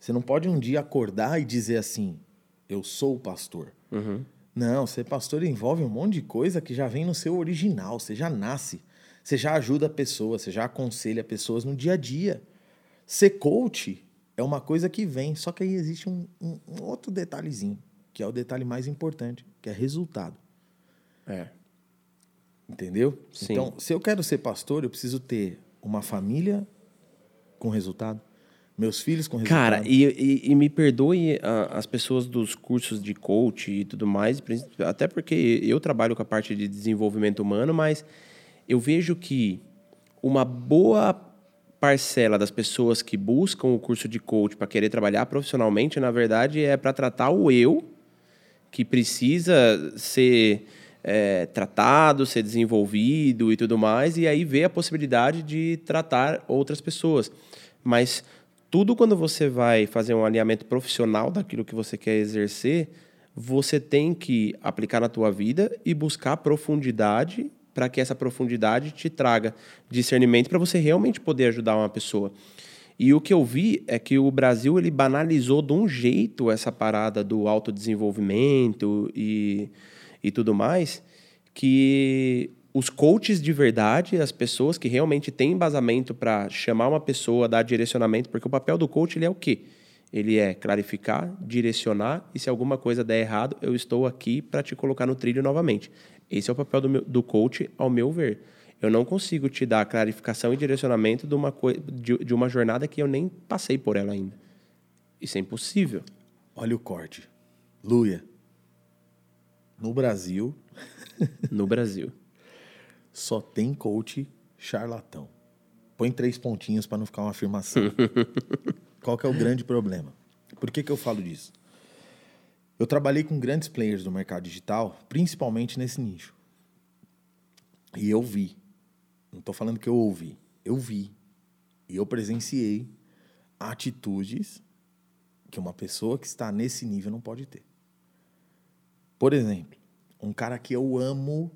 você não pode um dia acordar e dizer assim, eu sou pastor. Não, ser pastor envolve um monte de coisa que já vem no seu original, você já nasce. Você já ajuda pessoas, você já aconselha pessoas no dia a dia. Ser coach é uma coisa que vem, só que aí existe um, um- um outro detalhezinho, que é o detalhe mais importante, que é resultado. É. Entendeu? Sim. Então, se eu quero ser pastor, eu preciso ter uma família com resultado, meus filhos com resultado. Cara, e, e- e me perdoe ah, as pessoas dos cursos de coach e tudo mais, até porque eu trabalho com a parte de desenvolvimento humano, mas eu vejo que uma boa parcela das pessoas que buscam o curso de coach para querer trabalhar profissionalmente, na verdade, é para tratar o eu que precisa ser é, tratado, ser desenvolvido e tudo mais, e aí vê a possibilidade de tratar outras pessoas. Mas tudo quando você vai fazer um alinhamento profissional daquilo que você quer exercer, você tem que aplicar na tua vida e buscar profundidade para que essa profundidade te traga discernimento para você realmente poder ajudar uma pessoa. E o que eu vi é que o Brasil ele banalizou de um jeito essa parada do autodesenvolvimento e, e tudo mais, que os coaches de verdade, as pessoas que realmente têm embasamento para chamar uma pessoa, dar direcionamento, porque o papel do coach ele é o quê? Ele é clarificar, direcionar e se alguma coisa der errado, eu estou aqui para te colocar no trilho novamente. Esse é o papel do, meu, do coach, ao meu ver. Eu não consigo te dar clarificação e direcionamento de uma, de, de uma jornada que eu nem passei por ela ainda. Isso é impossível. Olha o corte. Luia. No Brasil, No Brasil. só tem coach charlatão. Põe três pontinhos para não ficar uma afirmação. (laughs) Qual que é o grande problema? Por que, que eu falo disso? Eu trabalhei com grandes players do mercado digital, principalmente nesse nicho. E eu vi. Não estou falando que eu ouvi. Eu vi. E eu presenciei atitudes que uma pessoa que está nesse nível não pode ter. Por exemplo, um cara que eu amo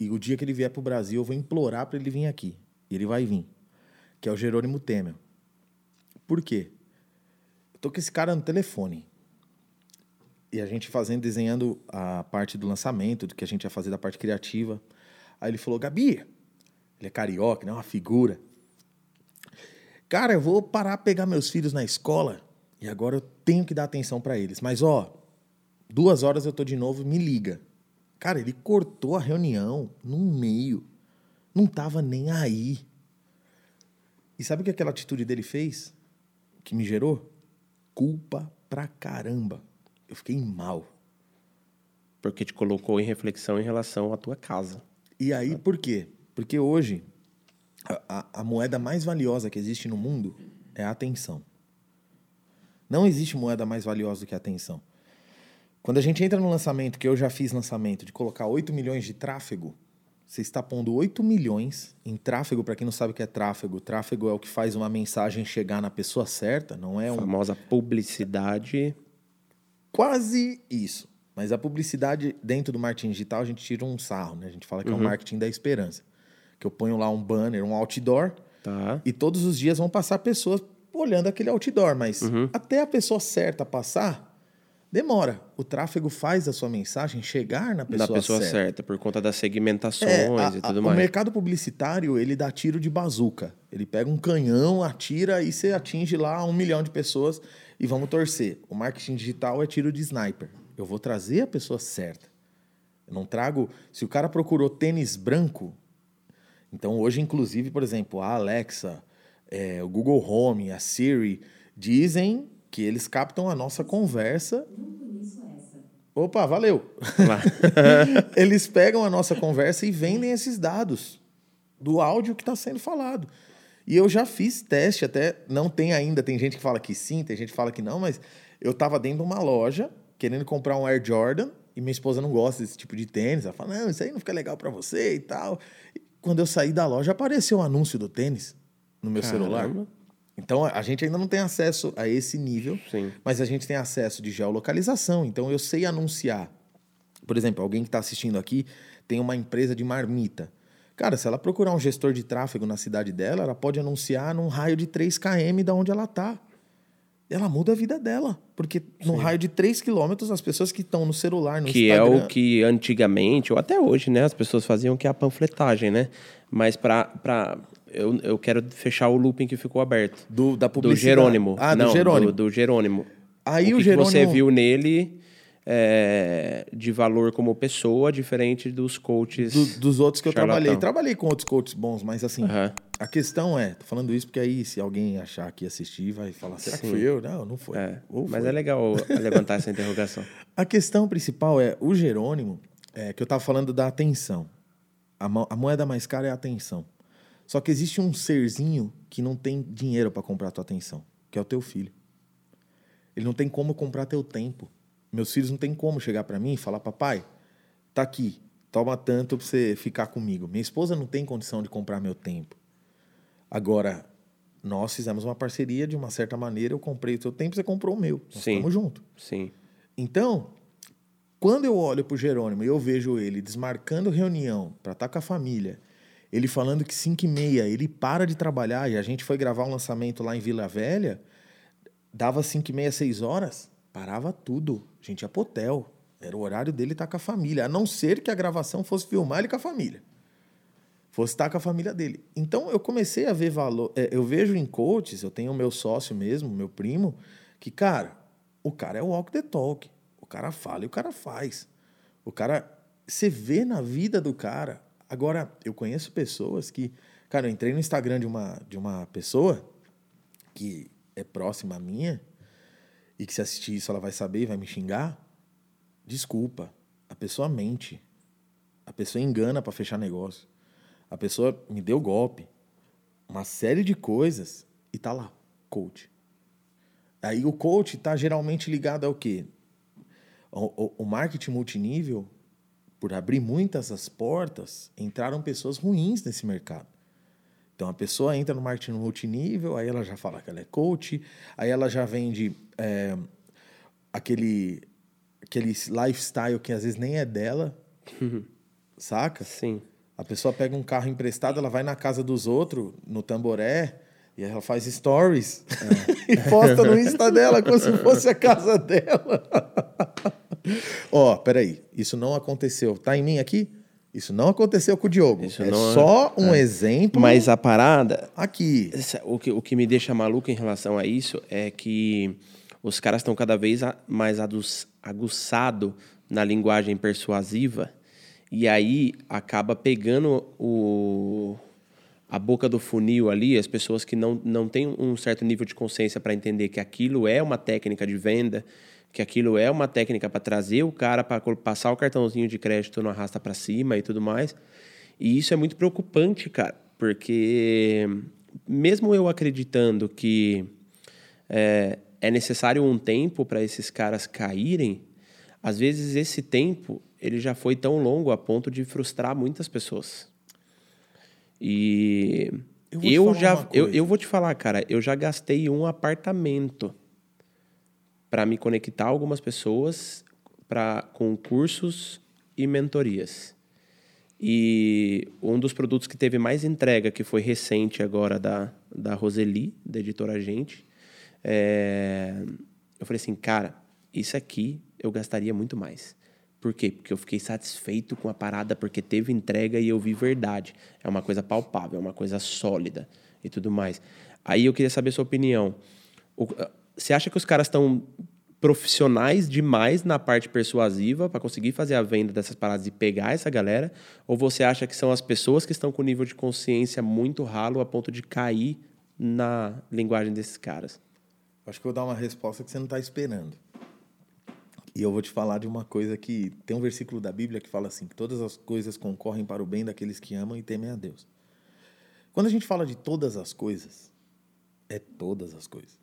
e o dia que ele vier para o Brasil eu vou implorar para ele vir aqui. E ele vai vir. Que é o Jerônimo Temer. Por quê? Eu com esse cara no telefone. E a gente fazendo, desenhando a parte do lançamento, do que a gente ia fazer da parte criativa. Aí ele falou, Gabi, ele é carioca, né? Uma figura. Cara, eu vou parar pegar meus filhos na escola e agora eu tenho que dar atenção para eles. Mas, ó, duas horas eu tô de novo, me liga. Cara, ele cortou a reunião no meio. Não tava nem aí. E sabe o que aquela atitude dele fez? Que me gerou? Culpa pra caramba. Eu fiquei mal. Porque te colocou em reflexão em relação à tua casa. E aí, por quê? Porque hoje, a, a- moeda mais valiosa que existe no mundo é a atenção. Não existe moeda mais valiosa do que a atenção. Quando a gente entra no lançamento, que eu já fiz lançamento, de colocar 8 milhões de tráfego, você está pondo 8 milhões em tráfego. Para quem não sabe o que é tráfego, tráfego é o que faz uma mensagem chegar na pessoa certa, não é A um famosa publicidade. Quase isso. Mas a publicidade dentro do marketing digital a gente tira um sarro, né? A gente fala que é o marketing da esperança. Que eu ponho lá um banner, um outdoor, Tá. e todos os dias vão passar pessoas olhando aquele outdoor, mas até a pessoa certa passar, demora. O tráfego faz a sua mensagem chegar na pessoa, da pessoa certa. certa. por conta das segmentações É, a- e tudo o mais. mercado publicitário, ele dá tiro de bazuca. Ele pega um canhão, atira e você atinge lá um milhão de pessoas e vamos torcer. O marketing digital é tiro de sniper. Eu vou trazer a pessoa certa. Eu não trago... Se o cara procurou tênis branco... Então, hoje, inclusive, por exemplo, a Alexa, é, o Google Home, a Siri, dizem que eles captam a nossa conversa... Opa, valeu! (laughs) Eles pegam a nossa conversa e vendem esses dados do áudio que está sendo falado. E eu já fiz teste, até não tem ainda, tem gente que fala que sim, tem gente que fala que não, mas eu estava dentro de uma loja querendo comprar um Air Jordan E minha esposa não gosta desse tipo de tênis. Ela fala, não, isso aí não fica legal para você e tal. E quando eu saí da loja, apareceu o um anúncio do tênis no meu Caramba. celular. Então, a gente ainda não tem acesso a esse nível, Sim. mas a gente tem acesso de geolocalização. Então, eu sei anunciar. Por exemplo, alguém que está assistindo aqui tem uma empresa de marmita. Cara, se ela procurar um gestor de tráfego na cidade dela, ela pode anunciar num raio de 3 km da onde ela está. Ela muda a vida dela. Porque no raio de 3 quilômetros, as pessoas que estão no celular, no que Instagram... é o que antigamente, ou até hoje, né, as pessoas faziam que é a panfletagem, né? Mas para eu, eu quero fechar o looping que ficou aberto. Do, da Do publicidade. Jerônimo. Ah, do Não, Jerônimo. Do, do Jerônimo. Aí o o que, que você Jerônimo- viu nele é, de valor como pessoa, diferente dos coaches. Do- dos outros que eu Charlatão. trabalhei. Trabalhei com outros coaches bons, mas assim, Aham. a questão é, tô falando isso porque aí se alguém achar que assistir, vai falar, será que Sim. fui eu? Não, não foi. É, mas foi. é legal levantar essa interrogação. (laughs) A questão principal é, o Jerônimo, é, que eu tava falando da atenção. A, a moeda mais cara é a atenção. Só que existe um serzinho que não tem dinheiro para comprar tua atenção, que é o teu filho. Ele não tem como comprar teu tempo. Meus filhos não tem como chegar para mim e falar, papai, tá aqui, toma tanto pra você ficar comigo. Minha esposa não tem condição de comprar meu tempo. Agora, nós fizemos uma parceria de uma certa maneira, eu comprei o teu tempo, você comprou o meu. Nós Sim. estamos juntos. Sim. Então, quando eu olho pro Jerônimo e eu vejo ele desmarcando reunião para estar com a família, ele falando que 5 e meia ele para de trabalhar e a gente foi gravar um lançamento lá em Vila Velha, dava 5 e meia, 6 horas, parava tudo. A gente ia pro hotel. Era o horário dele estar com a família, a não ser que a gravação fosse filmar ele com a família. Fosse estar com a família dele. Então eu comecei a ver valor. é, eu vejo em coaches, eu tenho o meu sócio mesmo, meu primo, que, cara, o cara é o walk the talk. O cara fala e o cara faz. O cara. Você vê na vida do cara. Agora, eu conheço pessoas que. Cara, eu entrei no Instagram de uma, de uma pessoa que é próxima a minha e que se assistir isso ela vai saber e vai me xingar. Desculpa. A pessoa mente. A pessoa engana para fechar negócio. A pessoa me deu golpe. Uma série de coisas e tá lá, coach. Aí o coach tá geralmente ligado ao quê? O, o- o marketing multinível, por abrir muitas as portas, entraram pessoas ruins nesse mercado. Então a pessoa entra no marketing multinível, aí ela já fala que ela é coach, aí ela já vende é, aquele, aquele lifestyle que às vezes nem é dela, (laughs) saca? Sim. A pessoa pega um carro emprestado, ela vai na casa dos outros, no tamboré, e ela faz stories (laughs) e posta no Insta dela como se fosse a casa dela. Ó, peraí, isso não aconteceu. Tá em mim aqui? Isso não aconteceu com o Diogo. Isso é só um exemplo Mas a parada, aqui. Essa- O que, o que me deixa maluco em relação a isso é que os caras estão cada vez mais aguçado na linguagem persuasiva e aí acaba pegando o, a boca do funil ali, as pessoas que não, não têm um certo nível de consciência para entender que aquilo é uma técnica de venda, que aquilo é uma técnica para trazer o cara para passar o cartãozinho de crédito no arrasta para cima e tudo mais. E isso é muito preocupante, cara, porque mesmo eu acreditando que é, é necessário um tempo para esses caras caírem, às vezes esse tempo ele já foi tão longo a ponto de frustrar muitas pessoas. E Eu eu, já eu, eu vou te falar, cara, eu já gastei um apartamento para me conectar algumas pessoas para com cursos e mentorias. E um dos produtos que teve mais entrega, que foi recente agora da, da Roseli, da editora Gente, é, eu falei assim, cara, isso aqui eu gastaria muito mais. Por quê? Porque eu fiquei satisfeito com a parada, porque teve entrega e eu vi verdade. É uma coisa palpável, é uma coisa sólida e tudo mais. Aí eu queria saber a sua opinião. O- você acha que os caras estão profissionais demais na parte persuasiva para conseguir fazer a venda dessas paradas e pegar essa galera? Ou você acha que são as pessoas que estão com nível de consciência muito ralo a ponto de cair na linguagem desses caras? Acho que eu vou dar uma resposta que você não está esperando. E eu vou te falar de uma coisa que tem um versículo da Bíblia que fala assim: que todas as coisas concorrem para o bem daqueles que amam e temem a Deus. Quando a gente fala de todas as coisas, é todas as coisas.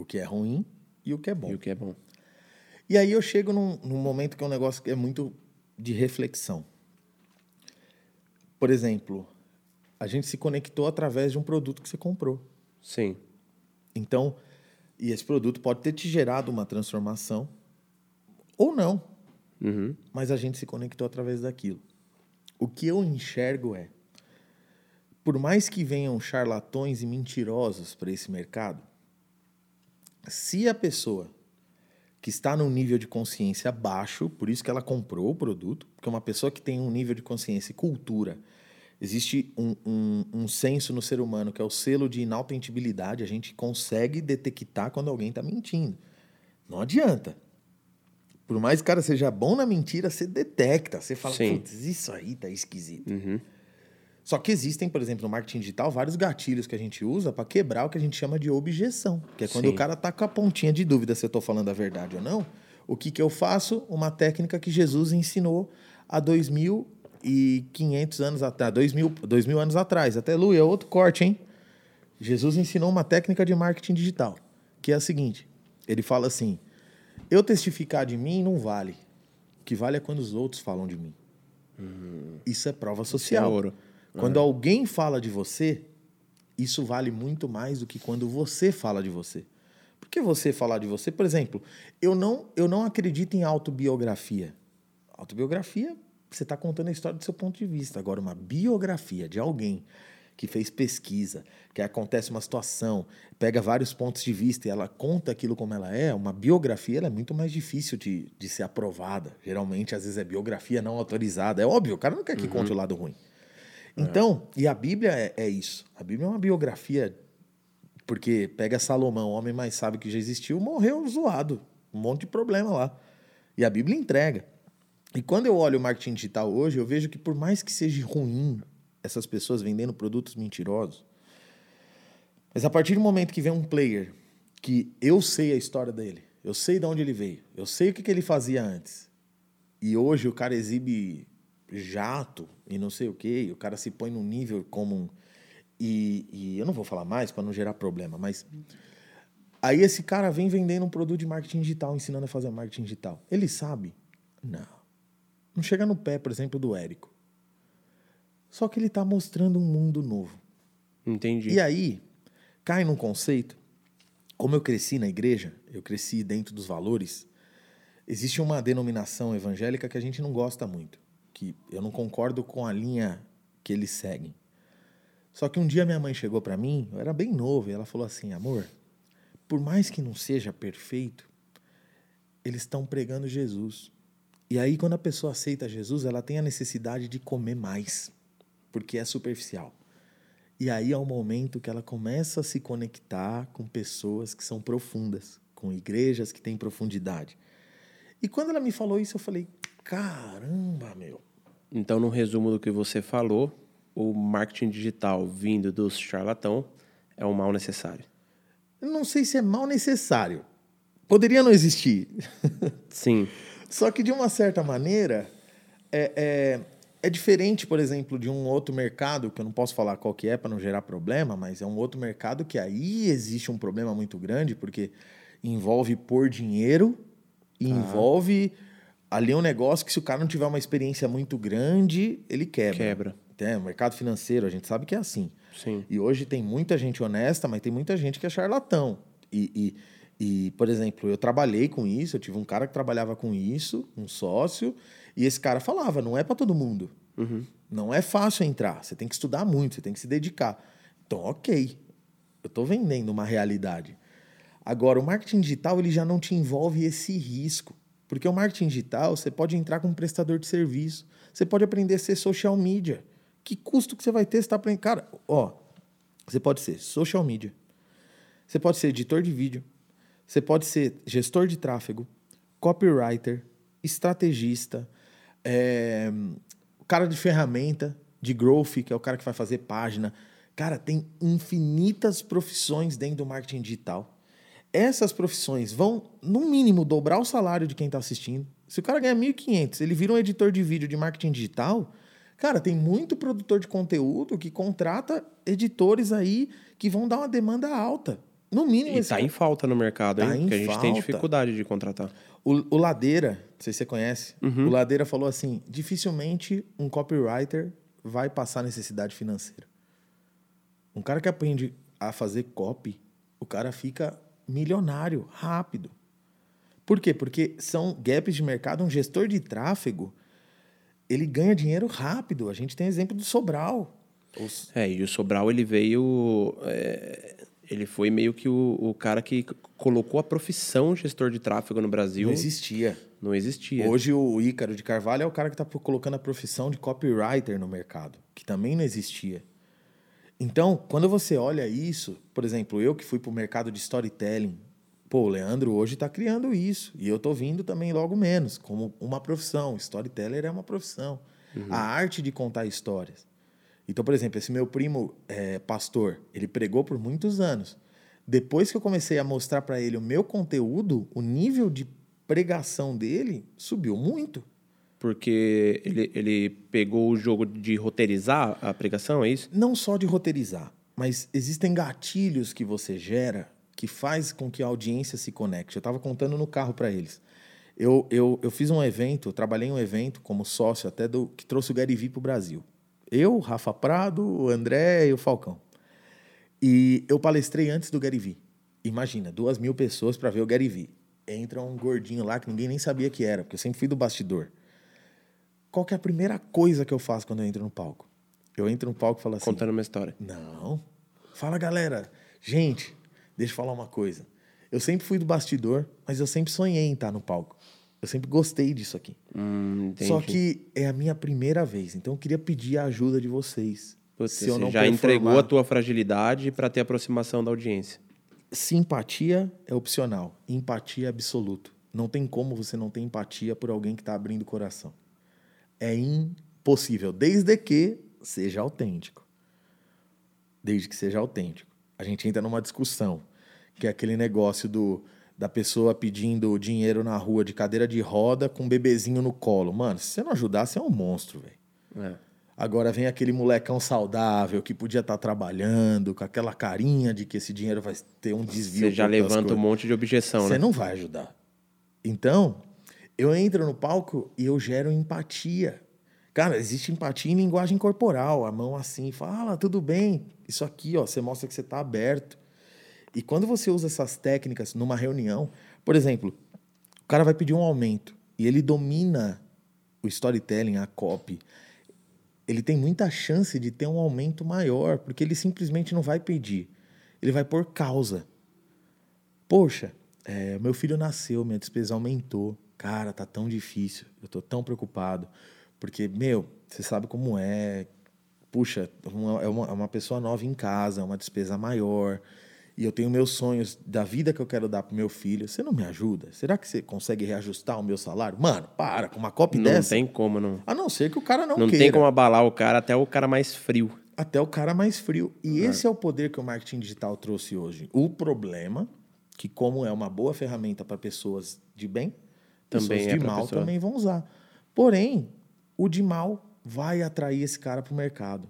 O que é ruim e o que é bom. E o que é bom? E aí eu chego num, num momento que é um negócio que é muito de reflexão. Por exemplo, a gente se conectou através de um produto que você comprou. Sim. Então, e esse produto pode ter te gerado uma transformação ou não, Uhum. mas a gente se conectou através daquilo. O que eu enxergo é, por mais que venham charlatões e mentirosos para esse mercado, se a pessoa que está num nível de consciência baixo, por isso que ela comprou o produto, porque uma pessoa que tem um nível de consciência e cultura, existe um, um, um senso no ser humano que é o selo de inautentibilidade, a gente consegue detectar quando alguém está mentindo. Não adianta. Por mais que o cara seja bom na mentira, você detecta. Você fala, putz, isso aí tá esquisito. Uhum. Só que existem, por exemplo, no marketing digital, vários gatilhos que a gente usa para quebrar o que a gente chama de objeção. Que é quando Sim. o cara tá com a pontinha de dúvida se eu tô falando a verdade ou não. O que, que eu faço? Uma técnica que Jesus ensinou há 2.500 anos atrás. 2.000 2000 anos atrás. Até Aleluia, outro corte, hein? Jesus ensinou uma técnica de marketing digital, que é a seguinte: ele fala assim, eu testificar de mim não vale. O que vale é quando os outros falam de mim. Isso é prova social. ouro. Quando alguém fala de você, isso vale muito mais do que quando você fala de você. Por que você falar de você? Por exemplo, eu não, eu não acredito em autobiografia. Autobiografia, você está contando a história do seu ponto de vista. Agora, uma biografia de alguém que fez pesquisa, que acontece uma situação, pega vários pontos de vista e ela conta aquilo como ela é, uma biografia é muito mais difícil de, de ser aprovada. Geralmente, às vezes, é biografia não autorizada. É óbvio, o cara não quer que conte o lado ruim. Então, e a Bíblia é, é isso. A Bíblia é uma biografia, porque pega Salomão, homem mais sábio que já existiu, morreu zoado. Um monte de problema lá. E a Bíblia entrega. E quando eu olho o marketing digital hoje, eu vejo que por mais que seja ruim essas pessoas vendendo produtos mentirosos, mas a partir do momento que vem um player que eu sei a história dele, eu sei de onde ele veio, eu sei o que, que ele fazia antes, e hoje o cara exibe jato e não sei o quê, e o cara se põe num nível como um. E, e eu não vou falar mais para não gerar problema, mas. Aí esse cara vem vendendo um produto de marketing digital, ensinando a fazer marketing digital. Ele sabe? Não. Não chega no pé, por exemplo, do Érico. Só que ele está mostrando um mundo novo. Entendi. E aí, cai num conceito. Como eu cresci na igreja, eu cresci dentro dos valores, existe uma denominação evangélica que a gente não gosta muito, que eu não concordo com a linha que eles seguem. Só que um dia minha mãe chegou para mim, eu era bem novo, e ela falou assim: "Amor, por mais que não seja perfeito, eles estão pregando Jesus. E aí quando a pessoa aceita Jesus, ela tem a necessidade de comer mais, porque é superficial. E aí é o momento que ela começa a se conectar com pessoas que são profundas, com igrejas que têm profundidade. E quando ela me falou isso, eu falei: caramba, meu. Então, no resumo do que você falou, o marketing digital vindo dos charlatão é um mal necessário. Eu não sei se é mal necessário. Poderia não existir. (laughs) Sim. Só que, de uma certa maneira, é, é, é diferente, por exemplo, de um outro mercado, que eu não posso falar qual que é para não gerar problema, mas é um outro mercado que aí existe um problema muito grande, porque envolve pôr dinheiro e envolve ali um negócio que se o cara não tiver uma experiência muito grande, ele quebra. Quebra. É, mercado financeiro, a gente sabe que é assim. Sim. E hoje tem muita gente honesta, mas tem muita gente que é charlatão. E, e, e, por exemplo, eu trabalhei com isso, eu tive um cara que trabalhava com isso, um sócio, e esse cara falava: não é para todo mundo. Uhum. Não é fácil entrar, você tem que estudar muito, você tem que se dedicar. Então, ok, eu estou vendendo uma realidade. Agora, o marketing digital ele já não te envolve esse risco. Porque o marketing digital, você pode entrar como prestador de serviço, você pode aprender a ser social media. Que custo que você vai ter se está aprendendo? Cara, ó, você pode ser social media, você pode ser editor de vídeo, você pode ser gestor de tráfego, copywriter, estrategista, é, cara de ferramenta, de growth, que é o cara que vai fazer página. Cara, tem infinitas profissões dentro do marketing digital. Essas profissões vão, no mínimo, dobrar o salário de quem está assistindo. Se o cara ganha 1.500, ele vira um editor de vídeo de marketing digital, cara, tem muito produtor de conteúdo que contrata editores aí que vão dar uma demanda alta. No mínimo, E tá cara- em falta no mercado, hein? Tá em Porque a gente tem dificuldade de contratar. O, o Ladeira, não sei se você conhece, Uhum. o Ladeira falou assim: dificilmente um copywriter vai passar necessidade financeira. Um cara que aprende a fazer copy, o cara fica milionário rápido. Por quê? Porque são gaps de mercado. Um gestor de tráfego, ele ganha dinheiro rápido. A gente tem exemplo do Sobral. Os- É, e o Sobral, ele veio... é, ele foi meio que o, o cara que colocou a profissão gestor de tráfego no Brasil. Não existia. Não existia. Hoje o Ícaro de Carvalho é o cara que está colocando a profissão de copywriter no mercado, que também não existia. Então, quando você olha isso, por exemplo, eu que fui para o mercado de storytelling, pô, o Leandro hoje está criando isso, e eu estou vindo também logo menos, como uma profissão. Storyteller é uma profissão. A arte de contar histórias. Então, por exemplo, esse meu primo é, pastor, ele pregou por muitos anos. Depois que eu comecei a mostrar para ele o meu conteúdo, o nível de pregação dele subiu muito. Porque ele, ele pegou o jogo de roteirizar a pregação, é isso? Não só de roteirizar, mas existem gatilhos que você gera que faz com que a audiência se conecte. Eu estava contando no carro para eles. Eu, eu, eu fiz um evento, trabalhei em um evento como sócio até do que trouxe o Gary Vee para o Brasil. Eu, Rafa Prado, o André e o Falcão. E eu palestrei antes do Gary Vee. Imagina, duas mil pessoas para ver o Gary Vee. Entra um gordinho lá que ninguém nem sabia que era, porque eu sempre fui do bastidor. Qual que é a primeira coisa que eu faço quando eu entro no palco? Eu entro no palco e falo assim... Contando uma história. Não. Fala, galera. Gente, deixa eu falar uma coisa. Eu sempre fui do bastidor, mas eu sempre sonhei em estar no palco. Eu sempre gostei disso aqui. Hum. Só que é a minha primeira vez, então eu queria pedir a ajuda de vocês. Putz, se eu você não já performar- entregou a tua fragilidade para ter aproximação da audiência. Simpatia é opcional, empatia é absoluto. Não tem como você não ter empatia por alguém que está abrindo o coração. É impossível, desde que seja autêntico. Desde que seja autêntico. A gente entra numa discussão, que é aquele negócio do da pessoa pedindo dinheiro na rua de cadeira de roda com um bebezinho no colo. Mano, se você não ajudar, você é um monstro, velho. É. Agora vem aquele molecão saudável que podia estar trabalhando, com aquela carinha de que esse dinheiro vai ter um desvio. Você já levanta um monte de objeção, Você né? não vai ajudar. Então, eu entro no palco e eu gero empatia. Cara, existe empatia em linguagem corporal, a mão assim, fala, tudo bem, isso aqui, ó, você mostra que você está aberto. E quando você usa essas técnicas numa reunião, por exemplo, o cara vai pedir um aumento e ele domina o storytelling, a copy, ele tem muita chance de ter um aumento maior, porque ele simplesmente não vai pedir. Ele vai por causa. Poxa, é, meu filho nasceu, minha despesa aumentou. Cara, tá tão difícil. Eu tô tão preocupado. Porque, meu, você sabe como é. Puxa, uma- é uma, é uma pessoa nova em casa, é uma despesa maior. E eu tenho meus sonhos da vida que eu quero dar pro meu filho. Você não me ajuda? Será que você consegue reajustar o meu salário? Mano, para, com uma copy Não dessa. tem como, não. A não ser que o cara não, Não queira. tem como abalar o cara, até o cara mais frio. Até o cara mais frio. E esse é o poder que o marketing digital trouxe hoje. O problema, que como é uma boa ferramenta para pessoas de bem, Também pessoas é de mal pessoa. também vão usar. Porém, o de mal vai atrair esse cara para o mercado.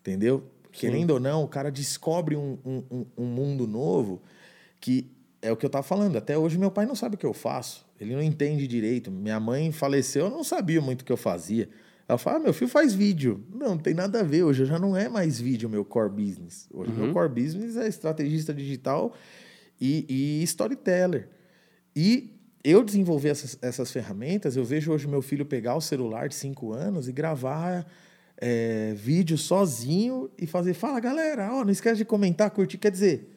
Entendeu? Querendo ou não, o cara descobre um, um, um- mundo novo que é o que eu tava falando. Até hoje meu pai não sabe o que eu faço. Ele não entende direito. Minha mãe faleceu, eu não sabia muito o que eu fazia. Ela fala, ah, meu filho faz vídeo. Não, não tem nada a ver. Hoje já não é mais vídeo meu core business. Hoje meu core business é estrategista digital e, e storyteller. E eu desenvolver essas, essas ferramentas, eu vejo hoje meu filho pegar o celular de 5 anos e gravar é, vídeo sozinho e fazer, fala galera, ó, não esquece de comentar, curtir. Quer dizer,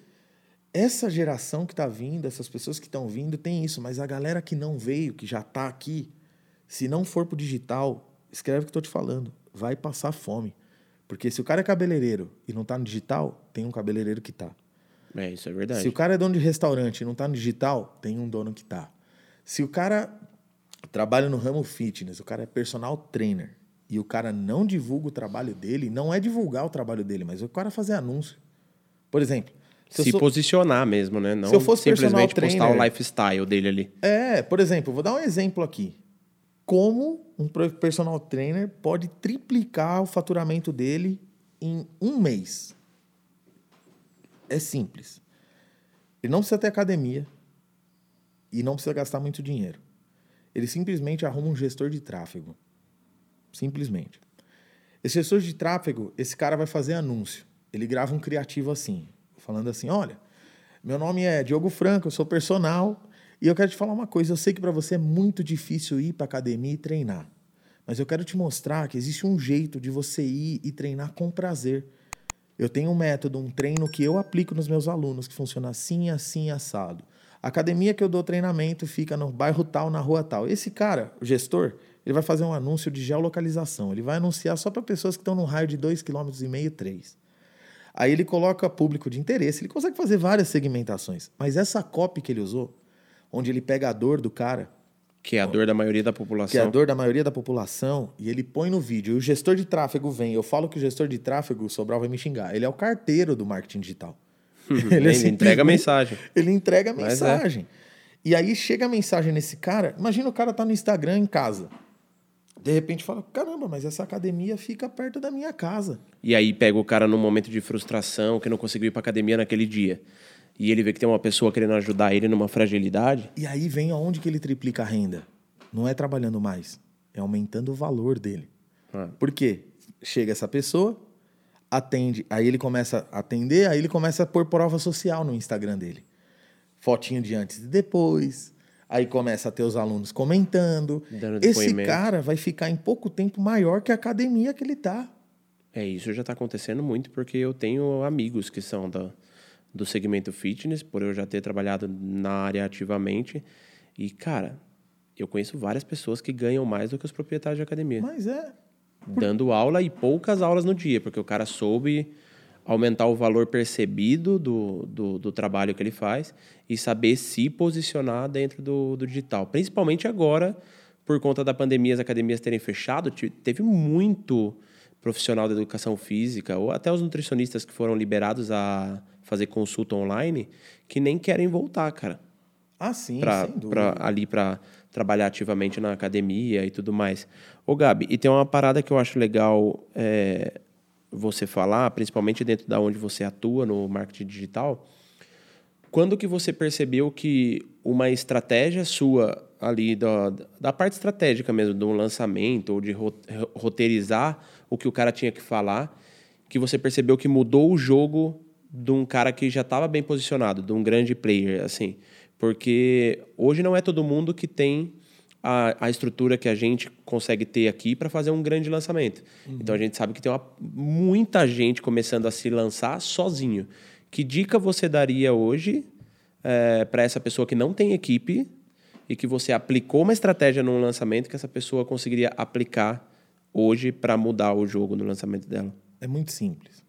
essa geração que está vindo, essas pessoas que estão vindo, tem isso, mas a galera que não veio, que já está aqui, se não for pro digital, escreve o que estou te falando, vai passar fome. Porque se o cara é cabeleireiro e não está no digital, tem um cabeleireiro que está. É, isso é verdade. Se o cara é dono de restaurante e não está no digital, tem um dono que está. Se o cara trabalha no ramo fitness, o cara é personal trainer e o cara não divulga o trabalho dele, não é divulgar o trabalho dele, mas o cara fazer anúncio. Por exemplo, se Se sou- posicionar mesmo, né? Não Se eu fosse simplesmente personal postar o trainer- lifestyle dele ali. É, por exemplo, vou dar um exemplo aqui. Como um personal trainer pode triplicar o faturamento dele em um mês? É simples. Ele não precisa ter academia e não precisa gastar muito dinheiro. Ele simplesmente arruma um gestor de tráfego. Simplesmente. Esse gestor de tráfego, esse cara vai fazer anúncio. Ele grava um criativo assim, falando assim: olha, meu nome é Diogo Franco, eu sou personal e eu quero te falar uma coisa. Eu sei que para você é muito difícil ir para academia e treinar, mas eu quero te mostrar que existe um jeito de você ir e treinar com prazer. Eu tenho um método, um treino que eu aplico nos meus alunos que funciona assim, assim, assado. A academia que eu dou treinamento fica no bairro tal, na rua tal. Esse cara, o gestor, ele vai fazer um anúncio de geolocalização. Ele vai anunciar só para pessoas que estão no raio de 2,5 km, 3. Aí ele coloca público de interesse, ele consegue fazer várias segmentações. Mas essa copy que ele usou, onde ele pega a dor do cara, que é a dor da maioria da população. Que é a dor da maioria da população, e ele põe no vídeo. E o gestor de tráfego vem. Eu falo que o gestor de tráfego, o Sobral vai me xingar. Ele é o carteiro do marketing digital. Ele, ele é entrega a mensagem. Ele entrega a é. mensagem. É. E aí chega a mensagem nesse cara. Imagina o cara tá no Instagram em casa. De repente fala: caramba, mas essa academia fica perto da minha casa. E aí pega o cara num momento de frustração, que não conseguiu ir pra academia naquele dia. E ele vê que tem uma pessoa querendo ajudar ele numa fragilidade. E aí vem aonde que ele triplica a renda. Não é trabalhando mais, é aumentando o valor dele. Ah. Por quê? Chega essa pessoa, atende, aí ele começa a atender, aí ele começa a pôr prova social no Instagram dele. Fotinho de antes e depois. Aí começa a ter os alunos comentando. Esse cara vai ficar em pouco tempo maior que a academia que ele tá. É, isso já está acontecendo muito porque eu tenho amigos que são da, do segmento fitness, por eu já ter trabalhado na área ativamente. E, cara, eu conheço várias pessoas que ganham mais do que os proprietários de academia. Mas é. Dando aula e poucas aulas no dia, porque o cara soube aumentar o valor percebido do, do, do, trabalho que ele faz e saber se posicionar dentro do, do digital. Principalmente agora, por conta da pandemia, as academias terem fechado, teve muito profissional da educação física, ou até os nutricionistas que foram liberados a fazer consulta online, que nem querem voltar, cara. Ah, sim, pra, sem dúvida. Pra, ali para trabalhar ativamente na academia e tudo mais. Ô, Gabi, e tem uma parada que eu acho legal é, você falar, principalmente dentro da onde você atua no marketing digital. Quando que você percebeu que uma estratégia sua ali da, da parte estratégica mesmo, do lançamento ou de roteirizar o que o cara tinha que falar, que você percebeu que mudou o jogo de um cara que já estava bem posicionado, de um grande player, assim? Porque hoje não é todo mundo que tem a, a estrutura que a gente consegue ter aqui para fazer um grande lançamento. Uhum. Então a gente sabe que tem uma, muita gente começando a se lançar sozinho. Que dica você daria hoje é, para essa pessoa que não tem equipe e que você aplicou uma estratégia num lançamento que essa pessoa conseguiria aplicar hoje para mudar o jogo no lançamento dela? É muito simples.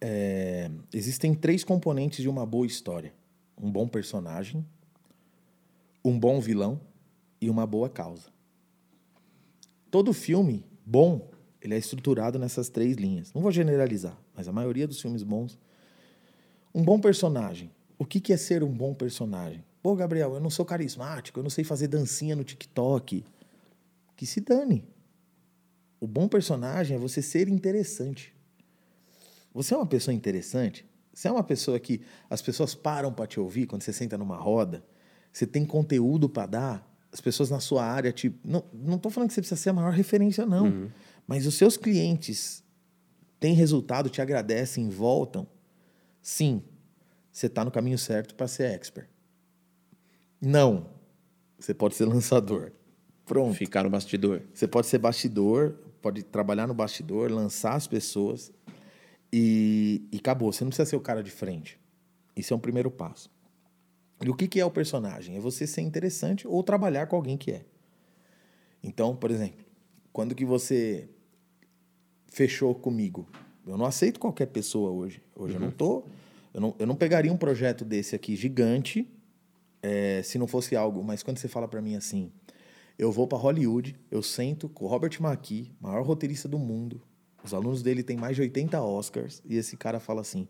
É, existem três componentes de uma boa história um bom personagem, um bom vilão e uma boa causa. Todo filme bom, ele é estruturado nessas três linhas. Não vou generalizar, mas a maioria dos filmes bons. Um bom personagem. O que é ser um bom personagem? Pô, Gabriel, eu não sou carismático, eu não sei fazer dancinha no TikTok. Que se dane. O bom personagem é você ser interessante. Você é uma pessoa interessante? Você é uma pessoa que as pessoas param para te ouvir quando você senta numa roda? Você tem conteúdo para dar? As pessoas na sua área, tipo. Não, não tô falando que você precisa ser a maior referência, não. Uhum. Mas os seus clientes têm resultado, te agradecem, voltam. Sim, você está no caminho certo para ser expert. Não, você pode ser (laughs) lançador. Pronto. Ficar no bastidor. Você pode ser bastidor, pode trabalhar no bastidor, lançar as pessoas. E, e acabou. Você não precisa ser o cara de frente. Isso é um primeiro passo. E o que, que é o personagem? É você ser interessante ou trabalhar com alguém que é. Então, por exemplo, quando que você fechou comigo? Eu não aceito qualquer pessoa hoje. Hoje uhum. eu não tô. Eu não, eu não pegaria um projeto desse aqui gigante é, se não fosse algo. Mas quando você fala para mim assim, eu vou para Hollywood, eu sento com o Robert McKee, maior roteirista do mundo, os alunos dele têm mais de 80 Oscars e esse cara fala assim: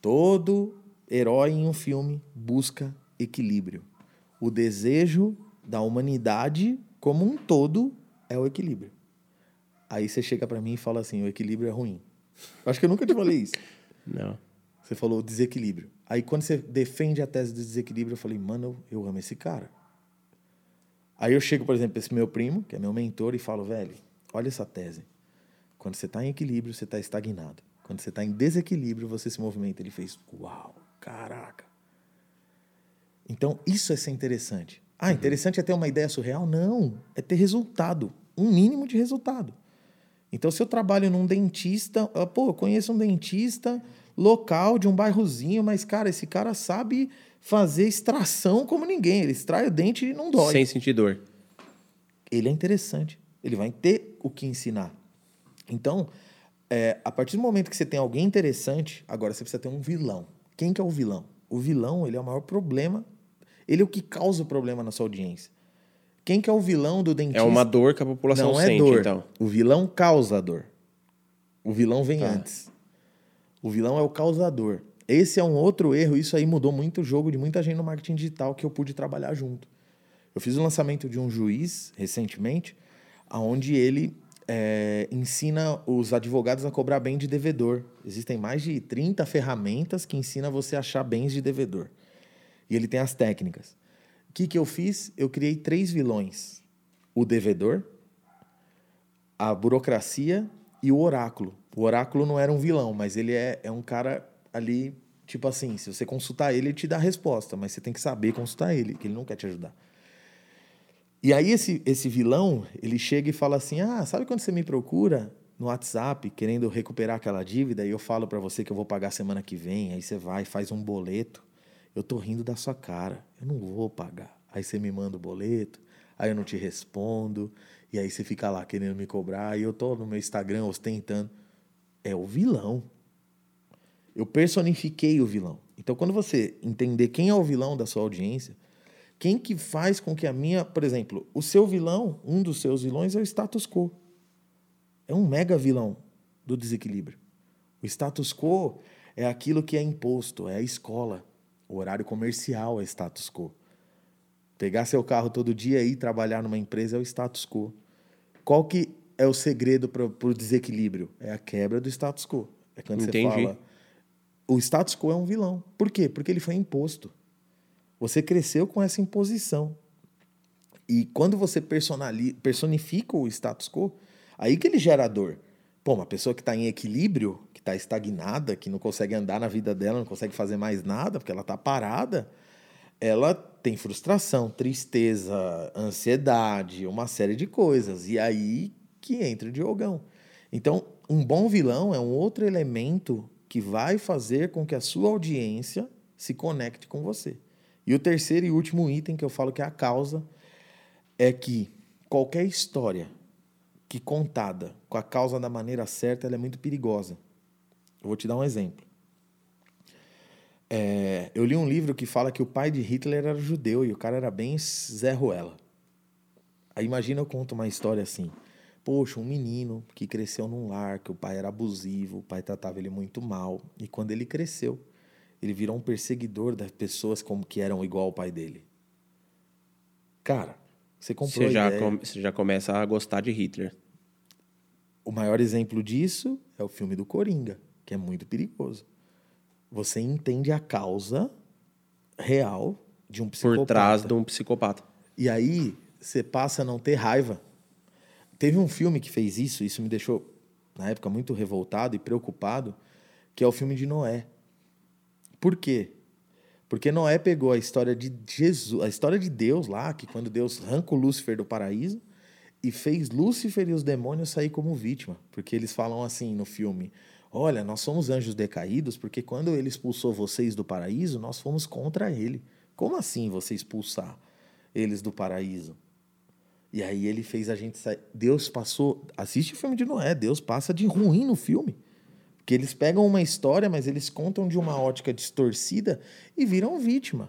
todo herói em um filme busca equilíbrio. O desejo da humanidade como um todo é o equilíbrio. Aí você chega para mim e fala assim: o equilíbrio é ruim. Eu acho que eu nunca te falei isso. (laughs) Não. Você falou desequilíbrio. Aí quando você defende a tese do desequilíbrio, eu falei, mano, eu, eu amo esse cara. Aí eu chego, por exemplo, esse meu primo, que é meu mentor, e falo, velho, olha essa tese. Quando você está em equilíbrio, você está estagnado. Quando você está em desequilíbrio, você se movimenta. Ele fez, uau, caraca. Então, isso é ser interessante. Ah, uhum. interessante é ter uma ideia surreal? Não, é ter resultado, um mínimo de resultado. Então, se eu trabalho num dentista, pô, eu conheço um dentista local de um bairrozinho, mas, cara, esse cara sabe fazer extração como ninguém. Ele extrai o dente e não dói. Sem sentir dor. Ele é interessante. Ele vai ter o que ensinar. Então, é, a partir do momento que você tem alguém interessante, agora você precisa ter um vilão. Quem que é o vilão? O vilão, ele é o maior problema. Ele é o que causa o problema na sua audiência. Quem que é o vilão do dentista? É uma dor que a população Não sente, é dor. então. O vilão causa a dor. O vilão vem tá. antes. O vilão é o causador. Esse é um outro erro. Isso aí mudou muito o jogo de muita gente no marketing digital que eu pude trabalhar junto. Eu fiz o lançamento de um juiz recentemente, aonde ele é, ensina os advogados a cobrar bem de devedor. Existem mais de 30 ferramentas que ensinam você a achar bens de devedor. E ele tem as técnicas. O que, que eu fiz? Eu criei três vilões: o devedor, a burocracia e o oráculo. O oráculo não era um vilão, mas ele é, é um cara ali, tipo assim, se você consultar ele, ele te dá a resposta, mas você tem que saber consultar ele, que ele não quer te ajudar. E aí esse, esse vilão, ele chega e fala assim: "Ah, sabe quando você me procura no WhatsApp querendo recuperar aquela dívida e eu falo para você que eu vou pagar semana que vem, aí você vai, faz um boleto. Eu tô rindo da sua cara. Eu não vou pagar. Aí você me manda o boleto, aí eu não te respondo, e aí você fica lá querendo me cobrar, e eu tô no meu Instagram ostentando. É o vilão. Eu personifiquei o vilão. Então, quando você entender quem é o vilão da sua audiência, quem que faz com que a minha, por exemplo, o seu vilão, um dos seus vilões é o status quo. É um mega vilão do desequilíbrio. O status quo é aquilo que é imposto, é a escola. O horário comercial é status quo. Pegar seu carro todo dia e ir trabalhar numa empresa é o status quo. Qual que é o segredo para o desequilíbrio? É a quebra do status quo. É quando Entendi. você fala. O status quo é um vilão. Por quê? Porque ele foi imposto. Você cresceu com essa imposição. E quando você personifica o status quo, aí que ele gera dor. Pô, uma pessoa que está em equilíbrio, que está estagnada, que não consegue andar na vida dela, não consegue fazer mais nada, porque ela está parada, ela tem frustração, tristeza, ansiedade, uma série de coisas. E aí que entra o Diogão. Então, um bom vilão é um outro elemento que vai fazer com que a sua audiência se conecte com você. E o terceiro e último item que eu falo que é a causa é que qualquer história que contada com a causa da maneira certa, ela é muito perigosa. Eu vou te dar um exemplo. É, eu li um livro que fala que o pai de Hitler era judeu e o cara era bem Zé Ruela. Aí imagina eu conto uma história assim. Poxa, um menino que cresceu num lar, que o pai era abusivo, o pai tratava ele muito mal. E quando ele cresceu, ele virou um perseguidor das pessoas como que eram igual ao pai dele. Cara, você comprou você já, ideia. com, você já começa a gostar de Hitler. O maior exemplo disso é o filme do Coringa, que é muito perigoso. Você entende a causa real de um psicopata. Por trás de um psicopata. E aí você passa a não ter raiva. Teve um filme que fez isso, isso me deixou, na época, muito revoltado e preocupado, que é o filme de Noé. Por quê? Porque Noé pegou a história de Jesus, a história de Deus lá, que quando Deus arrancou Lúcifer do paraíso e fez Lúcifer e os demônios sair como vítima, porque eles falam assim no filme: "Olha, nós somos anjos decaídos porque quando ele expulsou vocês do paraíso, nós fomos contra ele. Como assim você expulsar eles do paraíso?" E aí ele fez a gente sair. Deus passou. Assiste o filme de Noé. Deus passa de ruim no filme. Porque eles pegam uma história, mas eles contam de uma ótica distorcida e viram vítima.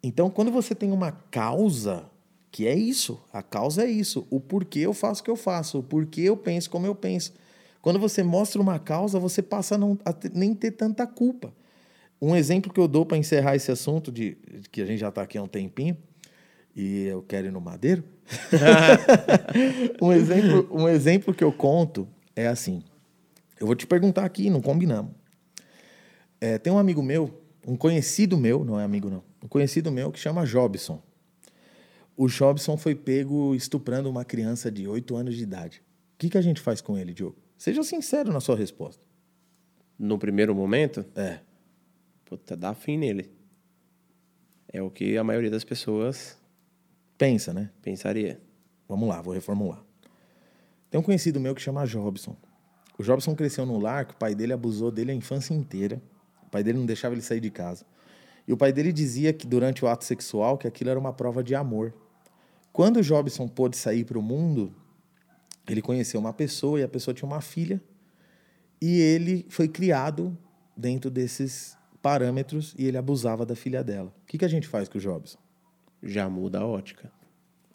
Então, quando você tem uma causa, que é isso, a causa é isso, o porquê eu faço o que eu faço, o porquê eu penso como eu penso. Quando você mostra uma causa, você passa a, não, a nem ter tanta culpa. Um exemplo que eu dou para encerrar esse assunto, de, de que a gente já está aqui há um tempinho, e eu quero ir no Madeiro. (laughs) (laughs) um, exemplo, um exemplo que eu conto é assim: eu vou te perguntar aqui, não combinamos. É, tem um amigo meu um conhecido meu, não é amigo não, um conhecido meu que chama Jobson. O Jobson foi pego estuprando uma criança de 8 anos de idade. O que, que a gente faz com ele, Diogo? Seja sincero na sua resposta. No primeiro momento, É. puta, dá fim nele. É o que a maioria das pessoas Pensa, né? pensaria. Vamos lá, vou reformular. Tem um conhecido meu que chama Jobson. O Jobson cresceu num lar que o pai dele abusou dele a infância inteira. O pai dele não deixava ele sair de casa. E o pai dele dizia que durante o ato sexual que aquilo era uma prova de amor. Quando o Jobson pôde sair para o mundo, ele conheceu uma pessoa e a pessoa tinha uma filha. E ele foi criado dentro desses parâmetros e ele abusava da filha dela. O que, que a gente faz com o Jobson? Já muda a ótica.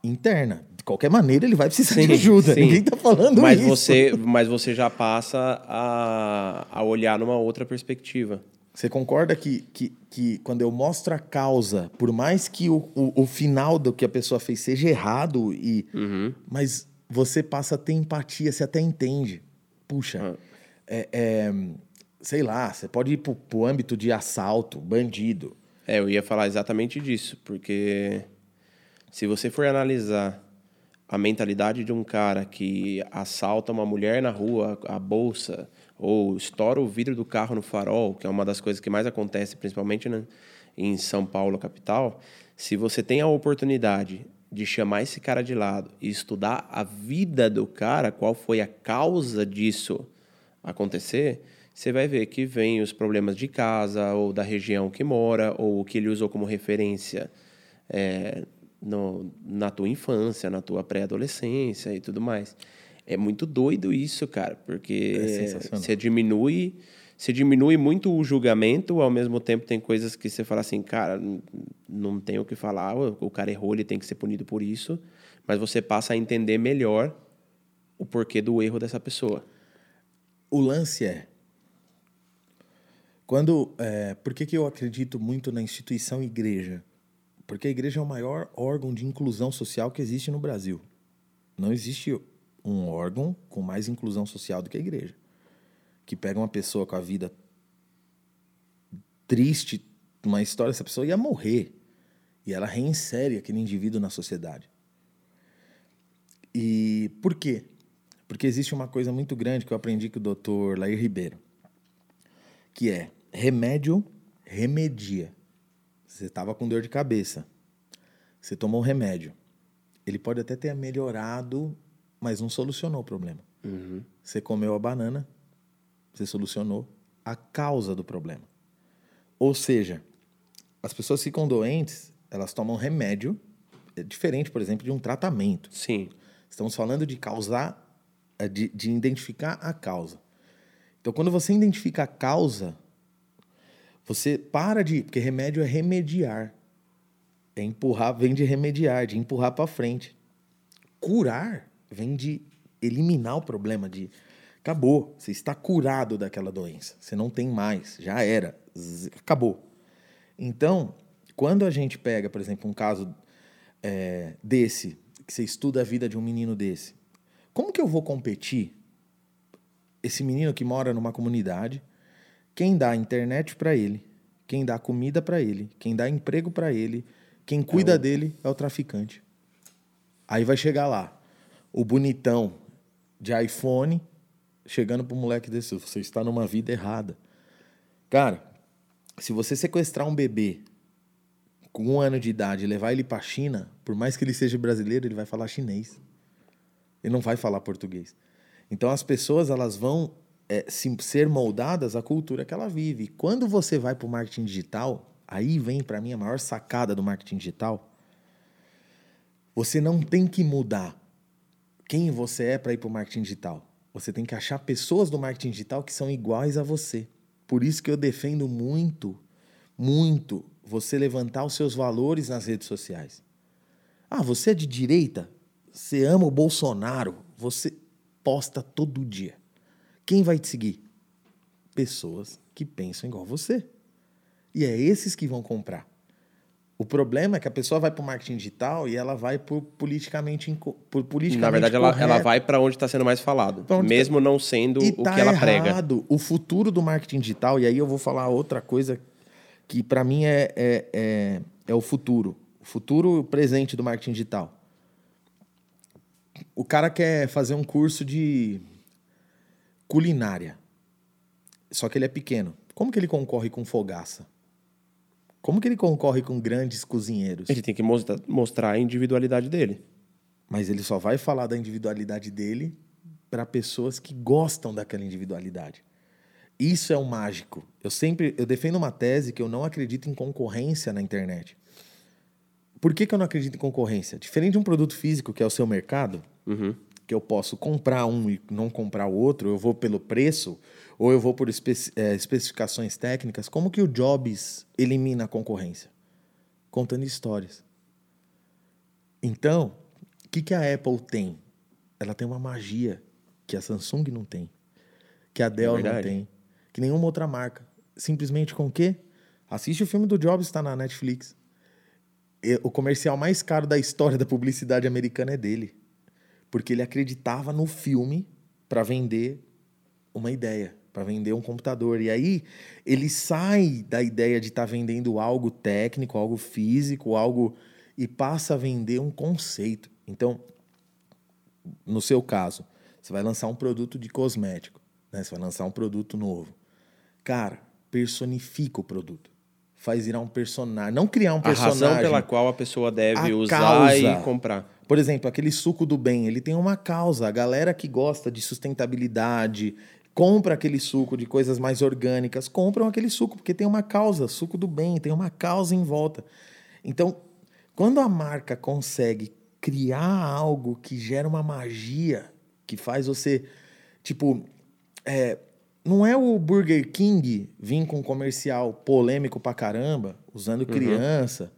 Interna. De qualquer maneira, ele vai precisar Sim, de ajuda. sim. Ninguém tá falando Mas isso. você, mas você já passa a, a olhar numa outra perspectiva. Você concorda que, que, que quando eu mostro a causa, por mais que o, o, o final do que a pessoa fez seja errado, e, Uhum. mas você passa a ter empatia, você até entende. Puxa, é, é, sei lá, você pode ir pro, pro âmbito de assalto, bandido. É, eu ia falar exatamente disso, porque se você for analisar a mentalidade de um cara que assalta uma mulher na rua, a bolsa, ou estoura o vidro do carro no farol, que é uma das coisas que mais acontece, principalmente né, em São Paulo, capital, se você tem a oportunidade de chamar esse cara de lado e estudar a vida do cara, qual foi a causa disso acontecer, você vai ver que vem os problemas de casa, ou da região que mora, ou o que ele usou como referência é, no, na tua infância, na tua pré-adolescência e tudo mais. É muito doido isso, cara, porque É você diminui, você diminui muito o julgamento, ao mesmo tempo tem coisas que você fala assim, cara, não tem o que falar, o o cara errou, ele tem que ser punido por isso, mas você passa a entender melhor o porquê do erro dessa pessoa. O lance é. Quando. É, por que, que eu acredito muito na instituição igreja? Porque a igreja é o maior órgão de inclusão social que existe no Brasil. Não existe um órgão com mais inclusão social do que a igreja. Que pega uma pessoa com a vida triste, uma história, essa pessoa ia morrer. E ela reinsere aquele indivíduo na sociedade. E por quê? Porque existe uma coisa muito grande que eu aprendi com o doutor Lair Ribeiro, que é remédio remedia. Você estava com dor de cabeça, você tomou um remédio. Ele pode até ter melhorado, mas não solucionou o problema. Você comeu a banana, você solucionou a causa do problema. Ou seja, as pessoas ficam doentes, elas tomam remédio, é diferente, por exemplo, de um tratamento. Sim. Estamos falando de causar, é, de, de identificar a causa. Então, quando você identifica a causa, você para de. Porque remédio é remediar. É empurrar, vem de remediar, de empurrar para frente. Curar vem de eliminar o problema, de. Acabou. Você está curado daquela doença. Você não tem mais. Já era. Acabou. Então, quando a gente pega, por exemplo, um caso é, desse, que você estuda a vida de um menino desse, como que eu vou competir? Esse menino que mora numa comunidade, quem dá internet para ele, quem dá comida para ele, quem dá emprego para ele, quem cuida dele é o traficante. Aí vai chegar lá, o bonitão de iPhone, chegando pro moleque desse, você está numa vida errada. Cara, se você sequestrar um bebê com um ano de idade e levar ele para China, por mais que ele seja brasileiro, ele vai falar chinês. Ele não vai falar português. Então as pessoas elas vão é, se- ser moldadas à cultura que ela vive. Quando você vai para o marketing digital, aí vem para mim a maior sacada do marketing digital. Você não tem que mudar quem você é para ir para o marketing digital. Você tem que achar pessoas do marketing digital que são iguais a você. Por isso que eu defendo muito, muito você levantar os seus valores nas redes sociais. Ah, você é de direita? Você ama o Bolsonaro? Você posta todo dia. Quem vai te seguir? Pessoas que pensam igual você. E é esses que vão comprar. O problema é que a pessoa vai para o marketing digital e ela vai por politicamente, por politicamente Na verdade, ela, ela vai para onde está sendo mais falado, onde mesmo não sendo E o tá que ela prega. errado. O futuro do marketing digital, e aí eu vou falar outra coisa que para mim é, é, é, é o futuro. O futuro presente do marketing digital. O cara quer fazer um curso de culinária. Só que ele é pequeno. Como que ele concorre com fogaça? Como que ele concorre com grandes cozinheiros? Ele tem que mostra- mostrar a individualidade dele. Mas ele só vai falar da individualidade dele para pessoas que gostam daquela individualidade. Isso é o mágico. Eu sempre eu defendo uma tese que eu não acredito em concorrência na internet. Por que, que eu não acredito em concorrência? Diferente de um produto físico que é o seu mercado, Uhum. Que eu posso comprar um e não comprar o outro, eu vou pelo preço ou eu vou por eh, especificações técnicas, como que o Jobs elimina a concorrência? Contando histórias. Então, o que, que a Apple tem? Ela tem uma magia que a Samsung não tem, que a Dell não verdade. tem, que nenhuma outra marca. Simplesmente com o quê? Assiste o filme do Jobs, está na Netflix. O comercial mais caro da história da publicidade americana é dele. Porque ele acreditava no filme para vender uma ideia, para vender um computador. E aí ele sai da ideia de estar vendendo algo técnico, algo físico, algo e passa a vender um conceito. Então, no seu caso, você vai lançar um produto de cosmético, né? Você vai lançar um produto novo. Cara, personifica o produto. Faz virar um personagem, não criar um A personagem. razão pela qual a pessoa deve A usar causa. e comprar. Por exemplo, aquele suco do bem, ele tem uma causa. A galera que gosta de sustentabilidade, compra aquele suco de coisas mais orgânicas, compram aquele suco porque tem uma causa, suco do bem, tem uma causa em volta. Então, quando a marca consegue criar algo que gera uma magia, que faz você, tipo, é, não é o Burger King vir com um comercial polêmico pra caramba, usando criança.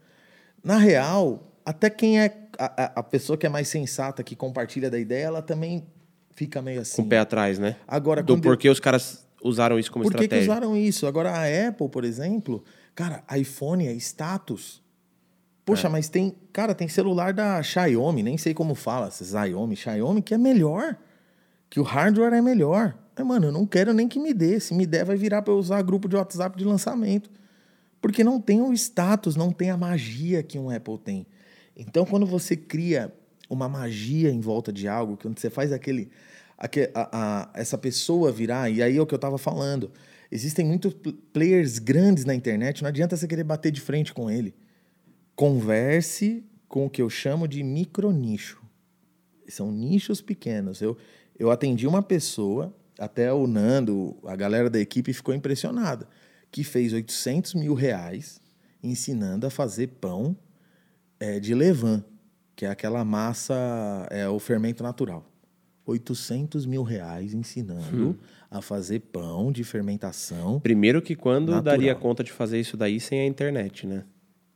Na real, até quem é a, a- pessoa que é mais sensata, que compartilha da ideia, ela também fica meio assim. Com o pé atrás, né? Agora, Do quando eu- porquê os caras usaram isso como por que, que estratégia. usaram isso? Agora, a Apple, por exemplo, cara, iPhone é status. Poxa, É. mas tem, cara, tem celular da Xiaomi, nem sei como fala, Xiaomi, Xiaomi, que é melhor, que o hardware é melhor. Mas, mano, eu não quero nem que me dê. Se me der, vai virar para eu usar grupo de WhatsApp de lançamento. Porque não tem o status, não tem a magia que um Apple tem. Então, quando você cria uma magia em volta de algo, quando você faz aquele, aque- a- a- essa pessoa virar, e aí é o que eu estava falando, existem muitos pl- players grandes na internet, não adianta você querer bater de frente com ele. Converse com o que eu chamo de micronicho. São nichos pequenos. Eu, eu atendi uma pessoa, até o Nando, a galera da equipe ficou impressionada, que fez 800 mil reais ensinando a fazer pão é, de levain, que é aquela massa, é o fermento natural. 800 mil reais ensinando a fazer pão de fermentação. Primeiro que quando Natural. daria conta de fazer isso daí sem a internet, né?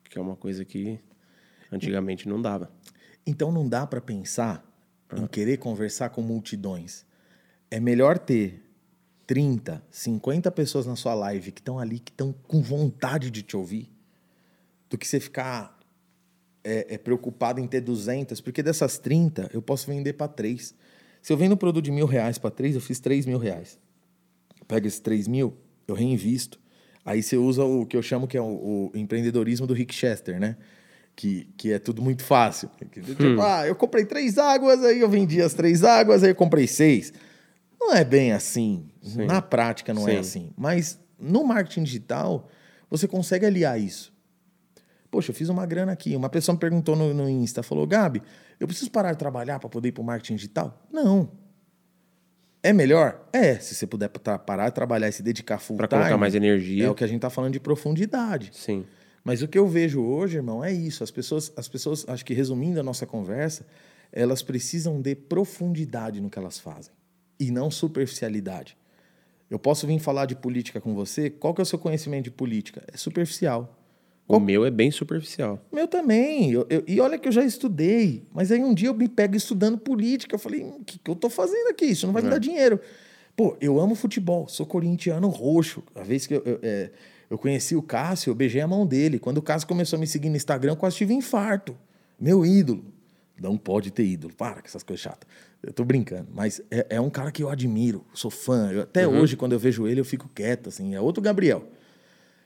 Que é uma coisa que antigamente não dava. Então não dá para pensar em querer conversar com multidões. É melhor ter 30, 50 pessoas na sua live que estão ali, que estão com vontade de te ouvir, do que você ficar é, é, preocupado em ter 200, porque dessas 30 eu posso vender para 3. Se eu vendo um produto de mil reais para 3, eu fiz 3 mil reais. Pega esses 3 mil, eu reinvisto. Aí você usa o que eu chamo que é o, o empreendedorismo do Rick Chester, né? Que, que é tudo muito fácil. Tipo, ah, eu comprei três águas, aí eu vendi as três águas, aí eu comprei seis. Não é bem assim. Na prática não é Sim. assim. Mas no marketing digital, você consegue aliar isso. Poxa, eu fiz uma grana aqui. Uma pessoa me perguntou no, no Insta, falou, Gabi, eu preciso parar de trabalhar para poder ir para o marketing digital? Não. É melhor? É, se você puder parar de trabalhar e se dedicar full Pra time. colocar mais energia. É o que a gente tá falando de profundidade. Sim. Mas o que eu vejo hoje, irmão, é isso. As pessoas, as pessoas, acho que resumindo a nossa conversa, elas precisam de profundidade no que elas fazem e não superficialidade. Eu posso vir falar de política com você? Qual que é o seu conhecimento de política? É superficial. O meu é bem superficial. Meu também. Eu- eu- e olha que eu já estudei. Mas aí um dia eu me pego estudando política. Eu falei, "Hum, o que, que eu tô fazendo aqui? Isso não vai me dar dinheiro. Pô, eu amo futebol. Sou corintiano roxo. A vez que eu, eu, é, eu conheci o Cássio, eu beijei a mão dele. Quando o Cássio começou a me seguir no Instagram, eu quase tive infarto. Meu ídolo. Não pode ter ídolo. Para com essas coisas chatas. Eu tô brincando. Mas é, é um cara que eu admiro. Sou fã. Eu- até hoje, quando eu vejo ele, eu fico quieto. Assim, é outro Gabriel.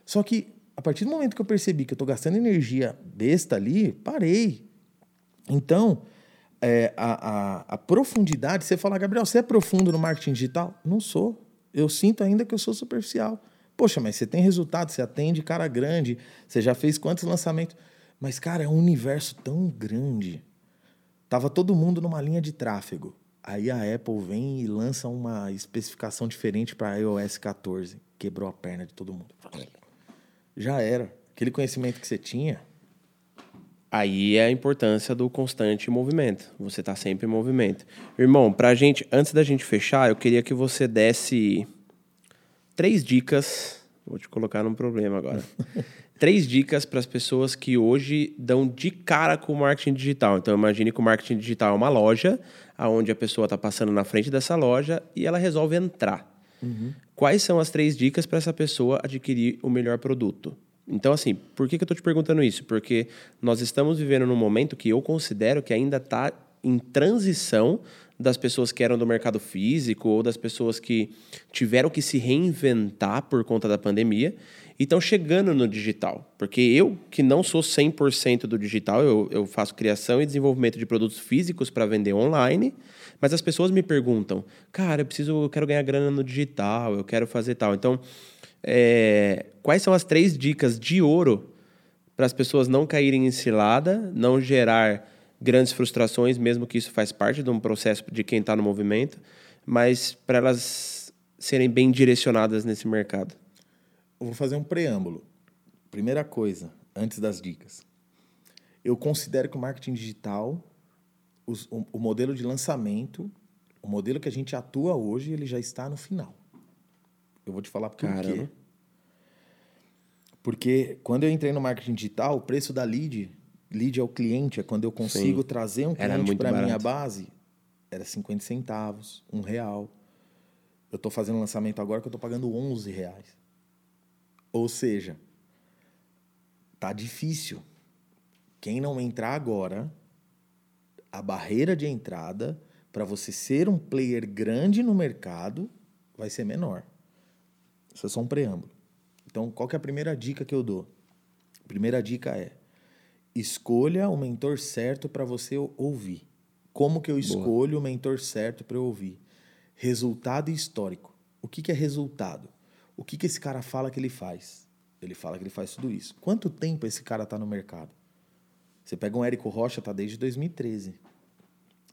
Só que A partir do momento que eu percebi que eu estou gastando energia besta ali, parei. Então, é, a, a, a, profundidade, você fala, Gabriel, você é profundo no marketing digital? Não sou. Eu sinto ainda que eu sou superficial. Poxa, mas você tem resultado, você atende cara grande, você já fez quantos lançamentos? Mas, cara, é um universo tão grande. Tava todo mundo numa linha de tráfego. Aí a Apple vem e lança uma especificação diferente para iOS 14. Quebrou a perna de todo mundo. Já era. Aquele conhecimento que você tinha. Aí é a importância do constante movimento. Você está sempre em movimento. Irmão, pra gente, antes da gente fechar, eu queria que você desse três dicas. Vou te colocar num problema agora. (laughs) três dicas para as pessoas que hoje dão de cara com o marketing digital. Então, imagine que o marketing digital é uma loja, aonde a pessoa está passando na frente dessa loja e ela resolve entrar. Uhum. Quais são as três dicas para essa pessoa adquirir o melhor produto? Então, assim, por que, que eu estou te perguntando isso? Porque nós estamos vivendo num momento que eu considero que ainda está em transição das pessoas que eram do mercado físico ou das pessoas que tiveram que se reinventar por conta da pandemia e estão chegando no digital. Porque eu, que não sou 100% do digital, eu, eu faço criação e desenvolvimento de produtos físicos para vender online, mas as pessoas me perguntam, cara, eu preciso, eu quero ganhar grana no digital, eu quero fazer tal. Então, é, quais são as três dicas de ouro para as pessoas não caírem em cilada, não gerar grandes frustrações, mesmo que isso faz parte de um processo de quem está no movimento, mas para elas serem bem direcionadas nesse mercado? Eu vou fazer um preâmbulo. Primeira coisa, antes das dicas. Eu considero que o marketing digital, os, o, o, modelo de lançamento, o modelo que a gente atua hoje, ele já está no final. Eu vou te falar por Caramba. quê. Porque quando eu entrei no marketing digital, o preço da lead, lead é o cliente, é quando eu consigo Sim. trazer um cliente para a minha base, era 50 centavos, um real. Eu estou fazendo lançamento agora que eu estou pagando 11 reais. Ou seja, tá difícil. Quem não entrar agora, a barreira de entrada para você ser um player grande no mercado vai ser menor. Isso é só um preâmbulo. Então, qual que é a primeira dica que eu dou? A primeira dica é: escolha o mentor certo para você ouvir. Como que eu escolho Boa. o mentor certo para eu ouvir? Resultado histórico. O que, que é resultado? O que, que esse cara fala que ele faz? Ele fala que ele faz tudo isso. Quanto tempo esse cara está no mercado? Você pega um Érico Rocha, tá desde 2013.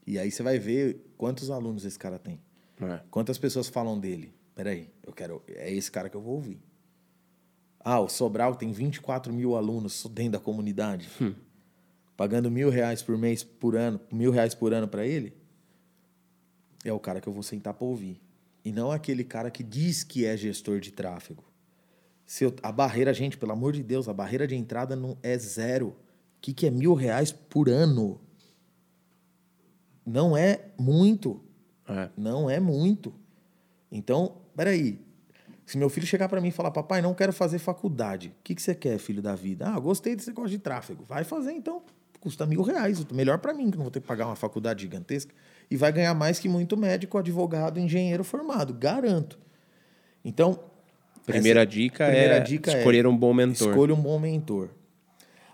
E aí você vai ver quantos alunos esse cara tem. É. Quantas pessoas falam dele. Peraí, eu quero. É esse cara que eu vou ouvir. Ah, o Sobral tem 24 mil alunos dentro da comunidade. Hum. Pagando mil reais por mês, por ano, mil reais por ano para ele. É o cara que eu vou sentar para ouvir. E não aquele cara que diz que é gestor de tráfego. Se eu, a barreira, gente, pelo amor de Deus, a barreira de entrada não é zero. O que, que é mil reais por ano? Não é muito. É. Não é muito. Então, peraí. Se meu filho chegar para mim e falar, papai, não quero fazer faculdade, o que, que você quer, filho da vida? Ah, gostei desse negócio de tráfego. Vai fazer então. Custa mil reais. Melhor para mim, que não vou ter que pagar uma faculdade gigantesca e vai ganhar mais que muito médico, advogado, engenheiro formado, garanto. Então, primeira essa, dica primeira é dica é escolher é, um bom mentor. Escolha um bom mentor.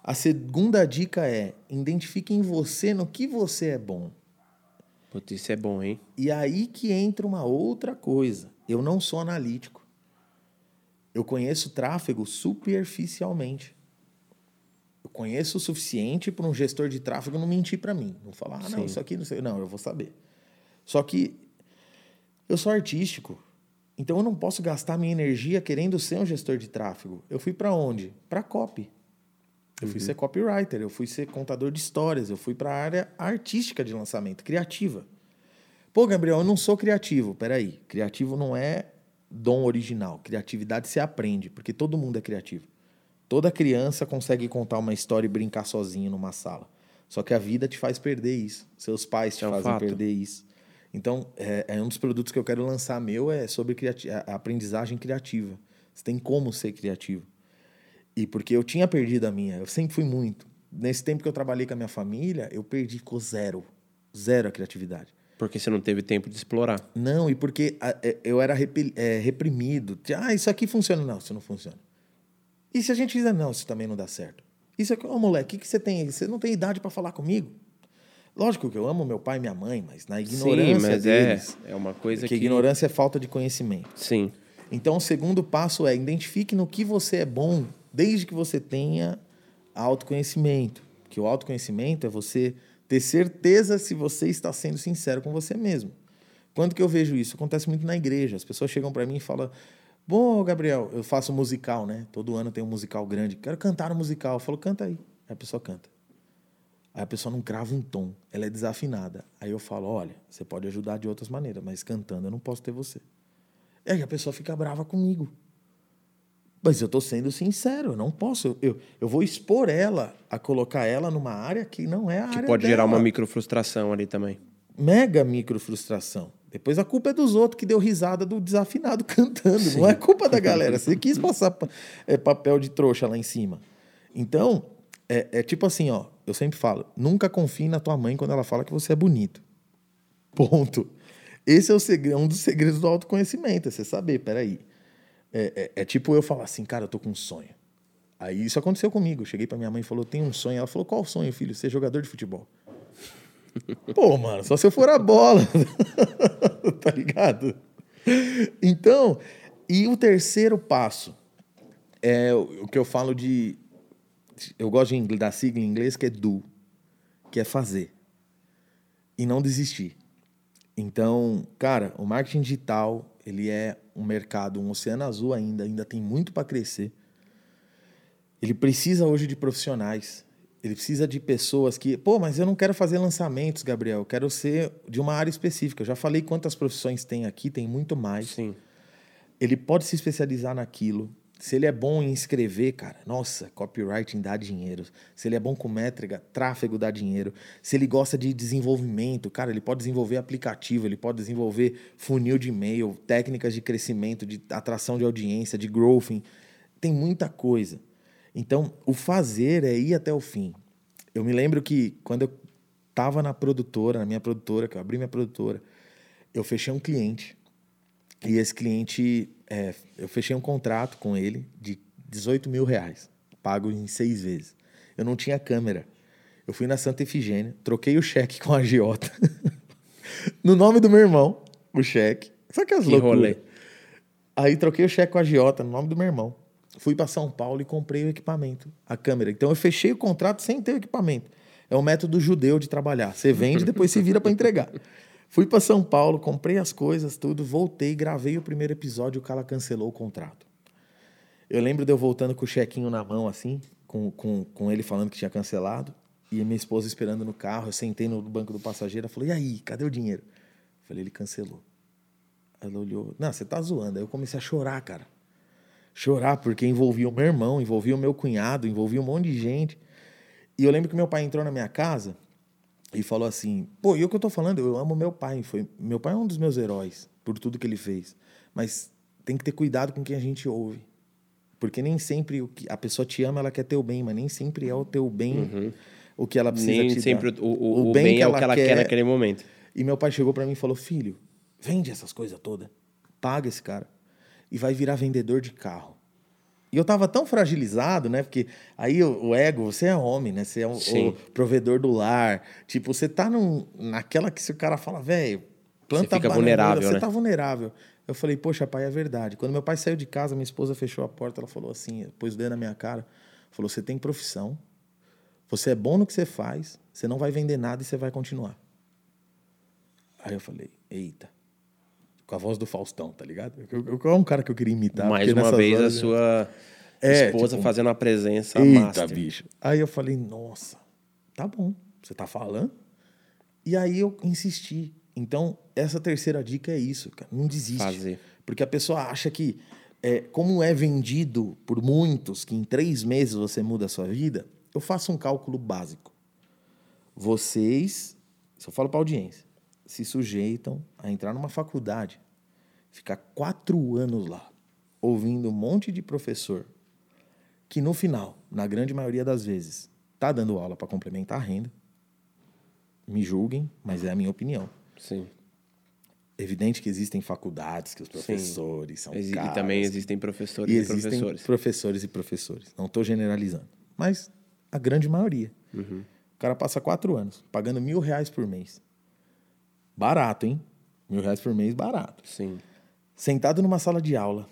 A segunda dica é identifique em você no que você é bom. Putz, isso é bom, hein? E aí que entra uma outra coisa. Eu não sou analítico. Eu conheço tráfego superficialmente conheço o suficiente para um gestor de tráfego não mentir para mim. Não falar, ah, não, Sim. isso aqui não sei. Não, eu vou saber. Só que eu sou artístico. Então eu não posso gastar minha energia querendo ser um gestor de tráfego. Eu fui para onde? Para copy. Eu uhum. fui ser copywriter, eu fui ser contador de histórias, eu fui para a área artística de lançamento, criativa. Pô, Gabriel, eu não sou criativo. Peraí, criativo não é dom original. Criatividade se aprende, porque todo mundo é criativo. Toda criança consegue contar uma história e brincar sozinho numa sala. Só que a vida te faz perder isso. Seus pais te é fazem fato. perder isso. Então, é, é, um dos produtos que eu quero lançar meu é sobre a aprendizagem criativa. Você tem como ser criativo. E porque eu tinha perdido a minha, eu sempre fui muito. Nesse tempo que eu trabalhei com a minha família, eu perdi com zero. Zero a criatividade. Porque você não teve tempo de explorar. Não, e porque é, eu era é, reprimido. Ah, isso aqui funciona. Não, isso não funciona. E se a gente fizer, não, isso também não dá certo. Isso aqui, ô moleque, o que, que você tem? Você não tem idade para falar comigo? Lógico que eu amo meu pai e minha mãe, mas na ignorância Sim, mas deles. é, é uma coisa que... ignorância é falta de conhecimento. Sim. Então, o segundo passo é identifique no que você é bom, desde que você tenha autoconhecimento. Que o autoconhecimento é você ter certeza se você está sendo sincero com você mesmo. Quando que eu vejo isso? Acontece muito na igreja. As pessoas chegam para mim e falam: Bom, Gabriel, eu faço musical, né? Todo ano tem um musical grande. Quero cantar um musical. Eu falo: Canta aí. Aí a pessoa canta. Aí a pessoa não crava um tom, ela é desafinada. Aí eu falo: Olha, você pode ajudar de outras maneiras, mas cantando eu não posso ter você. E aí a pessoa fica brava comigo. Mas eu estou sendo sincero, eu não posso. Eu, eu, eu, vou expor ela a colocar ela numa área que não é a que área pode dela. gerar uma micro frustração ali também. Mega micro frustração. Depois a culpa é dos outros que deu risada do desafinado (laughs) cantando. Sim. Não é culpa da galera. Você quis passar é, papel de trouxa lá em cima. Então, é, é tipo assim, ó. Eu sempre falo, nunca confie na tua mãe quando ela fala que você é bonito. Ponto. Esse é o segredo, um dos segredos do autoconhecimento, é você saber, peraí. É, é, é tipo eu falar assim, cara, eu tô com um sonho. Aí isso aconteceu comigo. Eu cheguei pra minha mãe e falou, tem um sonho. Ela falou, qual o sonho, filho? Ser jogador de futebol. Pô, mano, só se eu for a bola. (laughs) tá ligado? Então, e o terceiro passo é o que eu falo de. Eu gosto de, da sigla em inglês que é do, que é fazer. E não desistir. Então, cara, o marketing digital, ele é um mercado, um oceano azul ainda, ainda tem muito para crescer. Ele precisa hoje de profissionais. Ele precisa de pessoas que, pô, mas eu não quero fazer lançamentos, Gabriel. Eu quero ser de uma área específica. Eu já falei quantas profissões tem aqui, tem muito mais. Sim. Ele pode se especializar naquilo. Se ele é bom em escrever, cara, nossa, copywriting dá dinheiro. Se ele é bom com métrica, tráfego dá dinheiro. Se ele gosta de desenvolvimento, cara, ele pode desenvolver aplicativo, ele pode desenvolver funil de e-mail, técnicas de crescimento, de atração de audiência, de growth. Tem muita coisa. Então, o fazer é ir até o fim. Eu me lembro que quando eu estava na produtora, na minha produtora, que eu abri minha produtora, eu fechei um cliente. E esse cliente, é, eu fechei um contrato com ele de 18 mil reais, pago em seis vezes. Eu não tinha câmera. Eu fui na Santa Efigênia, troquei o cheque com a agiota. (laughs) no nome do meu irmão, o cheque. Só que as Que loucuras. rolê. Aí troquei o cheque com a agiota no nome do meu irmão. Fui para São Paulo e comprei o equipamento, a câmera. Então eu fechei o contrato sem ter o equipamento. É um método judeu de trabalhar. Você vende, depois se vira para entregar. (laughs) Fui para São Paulo, comprei as coisas, tudo, voltei, gravei o primeiro episódio e o cara cancelou o contrato. Eu lembro de eu voltando com o chequinho na mão, assim, com, com, com ele falando que tinha cancelado, e minha esposa esperando no carro. Eu sentei no banco do passageiro, ela falou: E aí, cadê o dinheiro? Eu falei: Ele cancelou. Ela olhou: Não, você tá zoando. Aí eu comecei a chorar, cara. Chorar, porque envolvia o meu irmão, envolvia o meu cunhado, envolvia um monte de gente. E eu lembro que meu pai entrou na minha casa e falou assim: pô, e o que eu tô falando? Eu amo meu pai. Foi, meu pai é um dos meus heróis por tudo que ele fez. Mas tem que ter cuidado com quem a gente ouve. Porque nem sempre o que a pessoa te ama, ela quer teu bem, mas nem sempre é o teu bem o que ela precisa Uhum. Nem te sempre dar. o, o, o bem, é o que ela quer naquele momento. E meu pai chegou para mim e falou: Filho, vende essas coisas todas. Paga esse cara. E vai virar vendedor de carro. E eu tava tão fragilizado, né? Porque aí o, o ego, você é homem, né? Você é o, provedor do lar. Tipo, você tá num, naquela que se o cara fala, velho, planta Você fica bananeira", vulnerável, Você né? tá vulnerável. Eu falei, poxa, pai, é verdade. Quando meu pai saiu de casa, minha esposa fechou a porta, ela falou assim, pôs o dedo na minha cara, falou: você tem profissão, você é bom no que você faz, você não vai vender nada e você vai continuar. Aí eu falei, eita. Com a voz do Faustão, tá ligado? Eu é um cara que eu queria imitar. Mais uma vez a horas- sua É, esposa tipo, fazendo a presença Eita, master. bicho. Aí eu falei, nossa, tá bom, você tá falando? E aí eu insisti. Então, essa terceira dica é isso, cara. Não desiste. Fazer. Porque a pessoa acha que, é, como é vendido por muitos, que em três meses você muda a sua vida, eu faço um cálculo básico. Vocês, se eu falo para audiência, se sujeitam a entrar numa faculdade, ficar quatro anos lá, ouvindo um monte de professor, que no final, na grande maioria das vezes, tá dando aula para complementar a renda. Me julguem, mas é a minha opinião. Sim. Evidente que existem faculdades, que os professores são Exi- caros. e também existem professores E e, existem professores. professores e professores. Não estou generalizando. Mas a grande maioria. Uhum. O cara passa quatro anos pagando mil reais por mês. Barato, hein? Mil reais por mês, barato. Sim. Sentado numa sala de aula,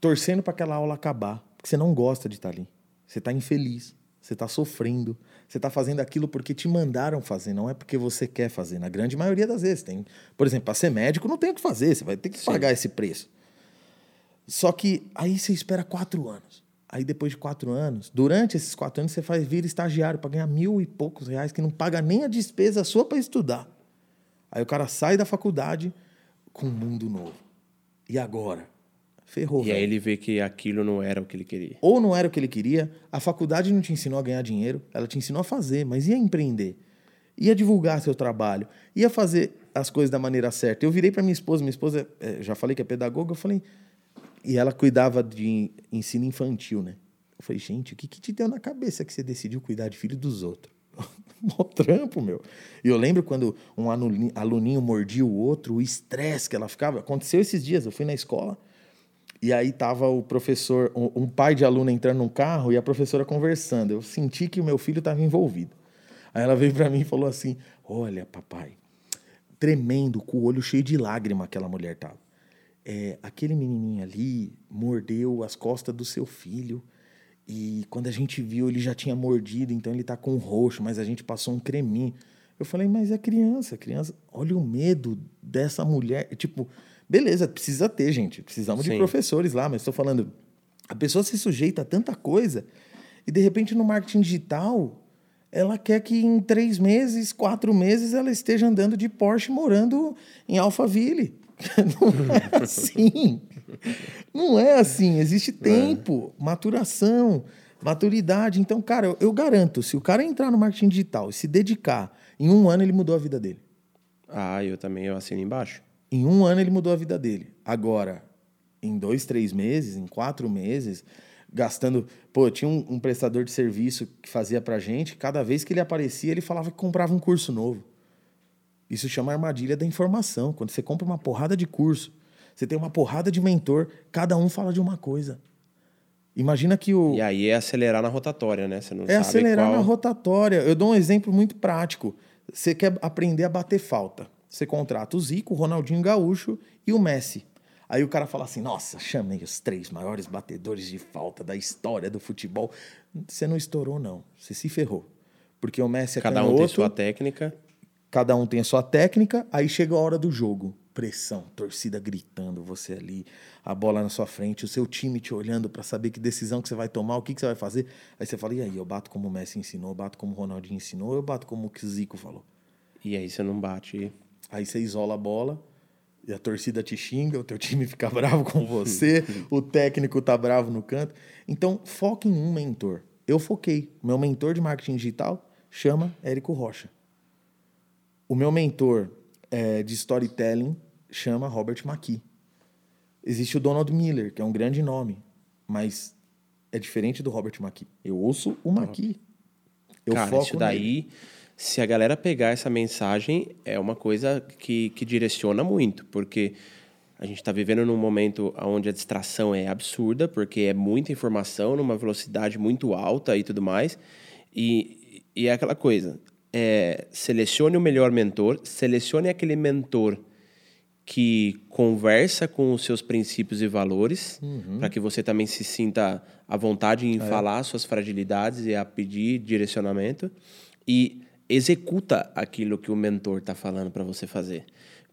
torcendo para aquela aula acabar, porque você não gosta de estar ali. Você está infeliz, você está sofrendo, você está fazendo aquilo porque te mandaram fazer, não é porque você quer fazer. Na grande maioria das vezes tem. Por exemplo, para ser médico não tem o que fazer, você vai ter que pagar esse preço. Só que aí você espera quatro anos. Aí depois de quatro anos, durante esses quatro anos, você faz vir estagiário para ganhar mil e poucos reais, que não paga nem a despesa sua para estudar. Aí o cara sai da faculdade com um mundo novo. E agora? Ferrou. E aí velho. ele vê que aquilo não era o que ele queria. Ou não era o que ele queria, a faculdade não te ensinou a ganhar dinheiro, ela te ensinou a fazer, mas ia empreender, ia divulgar seu trabalho, ia fazer as coisas da maneira certa. Eu virei para minha esposa, minha esposa, eh, já falei que é pedagoga, eu falei, e ela cuidava de ensino infantil, né? Eu falei, gente, o que, que te deu na cabeça que você decidiu cuidar de filho dos outros? (laughs) Mó trampo, meu. E eu lembro quando um aluninho, aluninho mordia o outro, o estresse que ela ficava. Aconteceu esses dias, eu fui na escola, e aí tava o professor, um pai de aluno entrando num carro e a professora conversando. Eu senti que o meu filho estava envolvido. Aí ela veio para mim e falou assim: Olha, papai, tremendo, com o olho cheio de lágrima aquela mulher tava. É, aquele menininho ali mordeu as costas do seu filho. E quando a gente viu, ele já tinha mordido, então ele tá com roxo, mas a gente passou um creminho. Eu falei, mas é criança, criança. Olha o medo dessa mulher. Tipo, beleza, precisa ter, gente. Precisamos de Sim. professores lá, mas estou falando, a pessoa se sujeita a tanta coisa e de repente no marketing digital ela quer que em três meses, quatro meses ela esteja andando de Porsche morando em Alphaville. (laughs) Não é (laughs) assim. Não é assim. Existe tempo, maturação, maturidade. Então, cara, eu, eu garanto, se o cara entrar no marketing digital e se dedicar, em um ano ele mudou a vida dele. Ah, eu também eu assino embaixo. Em um ano ele mudou a vida dele. Agora, em dois, três meses, em quatro meses, gastando. Pô, tinha um, um prestador de serviço que fazia pra gente, cada vez que ele aparecia, ele falava que comprava um curso novo. Isso chama armadilha da informação. Quando você compra uma porrada de curso, você tem uma porrada de mentor, cada um fala de uma coisa. Imagina que o. E aí é acelerar na rotatória, né? Você não É sabe acelerar qual... na rotatória. Eu dou um exemplo muito prático. Você quer aprender a bater falta. Você contrata o Zico, o Ronaldinho Gaúcho e o Messi. Aí o cara fala assim: Nossa, chamei os três maiores batedores de falta da história do futebol. Você não estourou, não. Você se ferrou. Porque o Messi é Cada um tem sua técnica. cada um tem a sua técnica, aí chega a hora do jogo. Pressão, torcida gritando, você ali, a bola na sua frente, o seu time te olhando para saber que decisão que você vai tomar, o que, que você vai fazer. Aí você fala, e aí, eu bato como o Messi ensinou, eu bato como o Ronaldinho ensinou, eu bato como o Zico falou. E aí você não bate. Aí você isola a bola, e a torcida te xinga, o teu time (laughs) fica bravo com você, (laughs) o técnico tá bravo no canto. Então, foque em um mentor. Eu foquei. Meu mentor de marketing digital chama Érico Rocha. O meu mentor eh, de storytelling chama Robert McKee. Existe o Donald Miller, que é um grande nome, mas é diferente do Robert McKee. Eu ouço o McKee. Eu Cara, foco isso nele. daí, se a galera pegar essa mensagem, é uma coisa que, que direciona muito, porque a gente está vivendo num momento onde a distração é absurda, porque é muita informação numa velocidade muito alta e tudo mais. E, e é aquela coisa: é, selecione o melhor mentor, selecione aquele mentor que conversa com os seus princípios e valores, para que você também se sinta à vontade em falar suas fragilidades e a pedir direcionamento e executa aquilo que o mentor está falando para você fazer.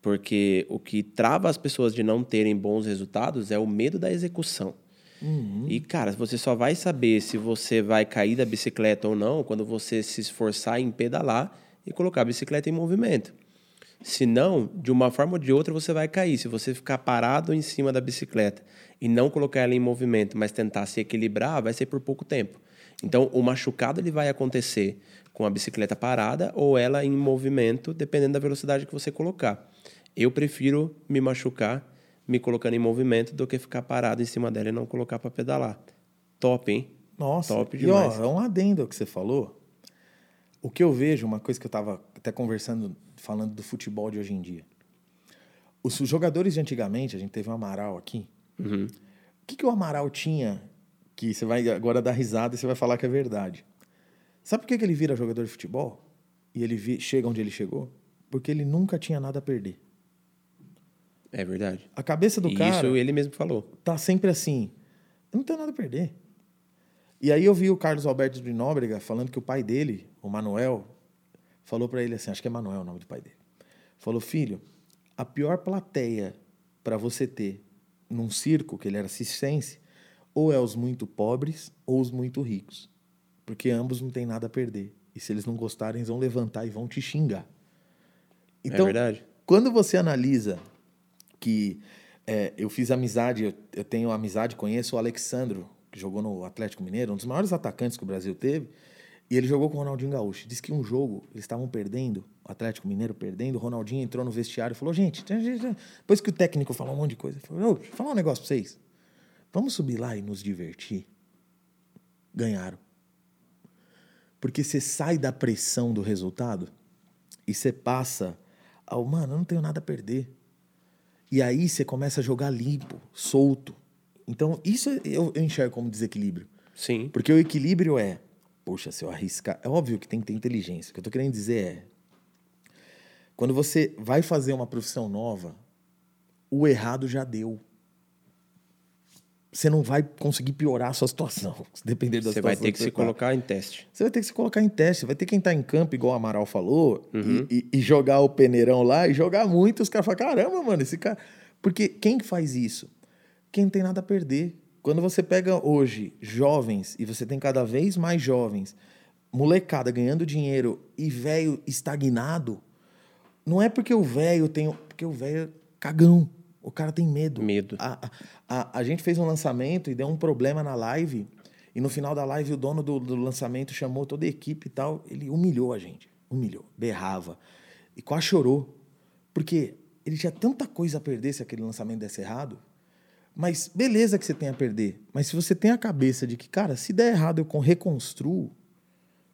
Porque o que trava as pessoas de não terem bons resultados é o medo da execução. E, cara, você só vai saber se você vai cair da bicicleta ou não quando você se esforçar em pedalar e colocar a bicicleta em movimento. Se não, de uma forma ou de outra você vai cair. Se você ficar parado em cima da bicicleta e não colocar ela em movimento, mas tentar se equilibrar, vai ser por pouco tempo. Então, o machucado ele vai acontecer com a bicicleta parada ou ela em movimento, dependendo da velocidade que você colocar. Eu prefiro me machucar me colocando em movimento do que ficar parado em cima dela e não colocar para pedalar. Top, hein? Nossa, Top e ó, demais. é um adendo ao que você falou. O que eu vejo, uma coisa que eu estava até conversando, falando do futebol de hoje em dia. os jogadores de antigamente, a gente teve o Amaral aqui. Uhum. O que, que o Amaral tinha que você vai agora dar risada e você vai falar que é verdade? Sabe por que, que ele vira jogador de futebol? E ele vi- chega onde ele chegou? Porque ele nunca tinha nada a perder. É verdade. A cabeça do E cara Isso ele mesmo falou. tá sempre assim: eu não tenho nada a perder. E aí eu vi o Carlos Alberto de Nóbrega falando que o pai dele, o Manuel, falou pra ele assim: acho que é Manuel o nome do pai dele. Falou, filho, a pior plateia pra você ter num circo, que ele era cistense, ou é os muito pobres ou os muito ricos. Porque ambos não têm nada a perder. E se eles não gostarem, eles vão levantar e vão te xingar. Então, é verdade. quando você analisa que é, eu fiz amizade, eu, eu tenho amizade, conheço o Alexandro, que jogou no Atlético Mineiro, um dos maiores atacantes que o Brasil teve, e ele jogou com o Ronaldinho Gaúcho. Diz que um jogo, eles estavam perdendo, o Atlético Mineiro perdendo, o Ronaldinho entrou no vestiário e falou, gente, depois que o técnico falou um monte de coisa, ele falou, "Ô, deixa eu falar um negócio pra vocês. Vamos subir lá e nos divertir? Ganharam. Porque você sai da pressão do resultado e você passa ao, mano, eu não tenho nada a perder. E aí você começa a jogar limpo, solto. Então, isso eu, eu enxergo como desequilíbrio. Sim. Porque o equilíbrio é, poxa, se eu arriscar. É óbvio que tem que ter inteligência. O que eu tô querendo dizer é. Quando você vai fazer uma profissão nova, o errado já deu. Você não vai conseguir piorar a sua situação, (laughs) depender da Você vai situação ter que você se tá. colocar em teste. Você vai ter que se colocar em teste, vai ter que entrar em campo, igual o Amaral falou, Uhum. e, e- e jogar o peneirão lá e jogar muito. Os caras falam: caramba, mano, esse cara. Porque quem que faz isso? Quem não tem nada a perder. Quando você pega hoje jovens, e você tem cada vez mais jovens, molecada ganhando dinheiro e velho estagnado, não é porque o velho tem. Porque o velho é cagão. O cara tem medo. Medo. A, a, a, a gente fez um lançamento e deu um problema na live. E no final da live, o dono do, do lançamento chamou toda a equipe e tal. Ele humilhou a gente. Humilhou. Berrava. E quase chorou. Porque ele tinha tanta coisa a perder se aquele lançamento desse errado. Mas beleza que você tem a perder. Mas se você tem a cabeça de que, cara, se der errado eu con- reconstruo.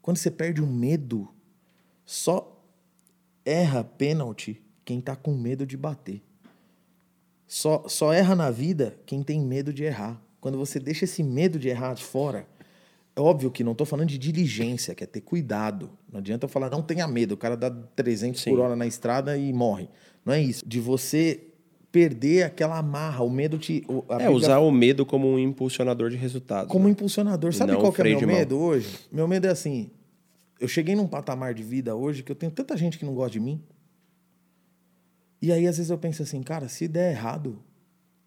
Quando você perde o medo, só erra pênalti quem tá com medo de bater. Só, só erra na vida quem tem medo de errar. Quando você deixa esse medo de errar de fora, é óbvio que não estou falando de diligência, que é ter cuidado. Não adianta eu falar, não tenha medo, o cara dá 300 por Sim. hora na estrada e morre. Não é isso. De você perder aquela amarra, o medo te. É, usar o medo como um impulsionador de resultados. como né? impulsionador. Sabe qual que é meu de mão. medo hoje? Meu medo é assim. Eu cheguei num patamar de vida hoje que eu tenho tanta gente que não gosta de mim. E aí, às vezes, eu penso assim, cara, se der errado,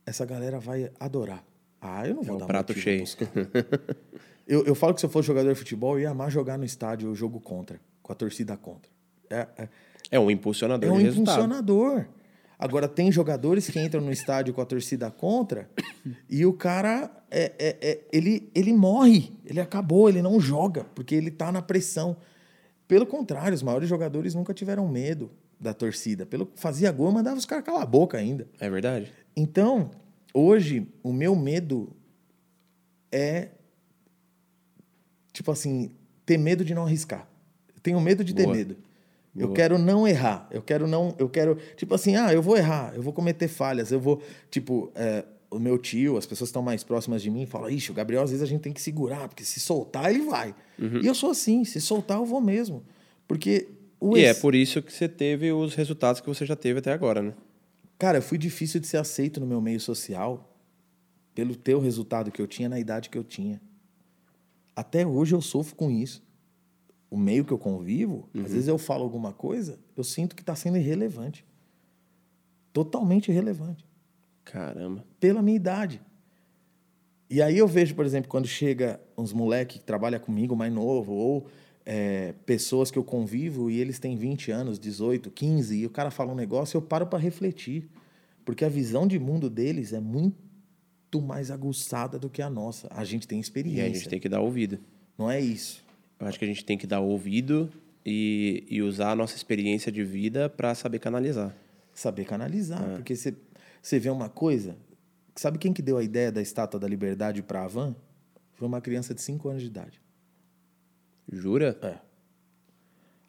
essa galera vai adorar. Ah, eu não É vou o dar prato cheio. (laughs) eu, eu falo que se eu fosse jogador de futebol, eu ia amar jogar no estádio o jogo contra, com a torcida contra. É, é, É um impulsionador é um de resultado. Agora, tem jogadores que entram no estádio com a torcida contra e o cara, é, é- é- ele, ele morre, ele acabou, ele não joga, porque ele tá na pressão. Pelo contrário, os maiores jogadores nunca tiveram medo da torcida. Pelo Fazia gol, mandava os caras calar a boca ainda. É verdade? Então, hoje, o meu medo é, tipo assim, ter medo de não arriscar. Tenho medo de ter Boa. medo. Eu Boa. quero não errar. Eu quero não. Eu quero. Tipo assim, ah, eu vou errar, eu vou cometer falhas, eu vou. Tipo, é, o meu tio, as pessoas que estão mais próximas de mim, falam, ixi, o Gabriel, às vezes a gente tem que segurar, porque se soltar, ele vai. Uhum. E eu sou assim, se soltar, eu vou mesmo. Porque o E é ex- por isso que você teve os resultados que você já teve até agora, né? Cara, eu fui difícil de ser aceito no meu meio social pelo teu resultado que eu tinha na idade que eu tinha. Até hoje eu sofro com isso. O meio que eu convivo, às vezes eu falo alguma coisa, eu sinto que está sendo irrelevante. Totalmente irrelevante. Caramba. Pela minha idade. E aí eu vejo, por exemplo, quando chega uns moleques que trabalham comigo mais novo, ou é, pessoas que eu convivo e eles têm 20 anos, 18, 15, e o cara fala um negócio, eu paro para refletir. Porque a visão de mundo deles é muito mais aguçada do que a nossa. A gente tem E experiência. a gente tem que dar ouvido. Não é isso. Eu acho que a gente tem que dar ouvido e, e usar a nossa experiência de vida para saber canalizar. Saber canalizar. É. Porque você, vê uma coisa. Sabe quem que deu a ideia da estátua da liberdade para a? Foi uma criança de 5 anos de idade. Jura? É.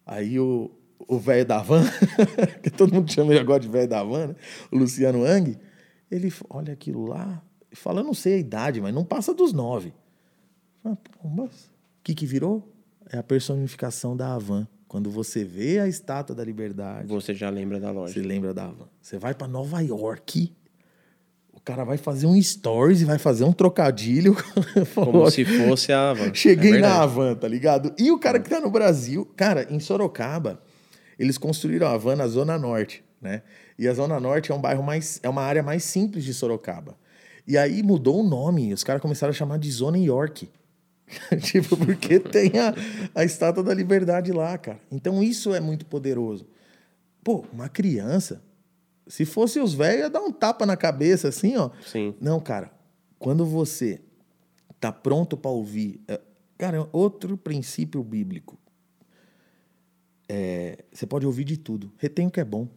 Aí o, o velho da van, (laughs) que todo mundo chama ele agora de velho da van, né? o Luciano Ang, ele olha aquilo lá, fala, eu não sei a idade, mas não passa dos nove. O que que virou? É a personificação da Havan. Quando você vê a estátua da liberdade. Você já lembra da loja. Você lembra da Havan. Você vai para Nova York, o cara vai fazer um stories e vai fazer um trocadilho. (laughs) Como se fosse a Havan. Cheguei é na Havan, tá ligado? E o cara que tá no Brasil, cara, em Sorocaba, eles construíram a Havan na Zona Norte, né? E a Zona Norte é um bairro mais. é uma área mais simples de Sorocaba. E aí mudou o nome, os caras começaram a chamar de Zona York. (laughs) tipo, porque tem a, a estátua da liberdade lá, cara. Então isso é muito poderoso. Pô, uma criança, se fosse os velhos, ia dar um tapa na cabeça assim, ó. Sim. Não, cara, quando você tá pronto para ouvir. É, cara, outro princípio bíblico. É, você pode ouvir de tudo. Retém o que é bom.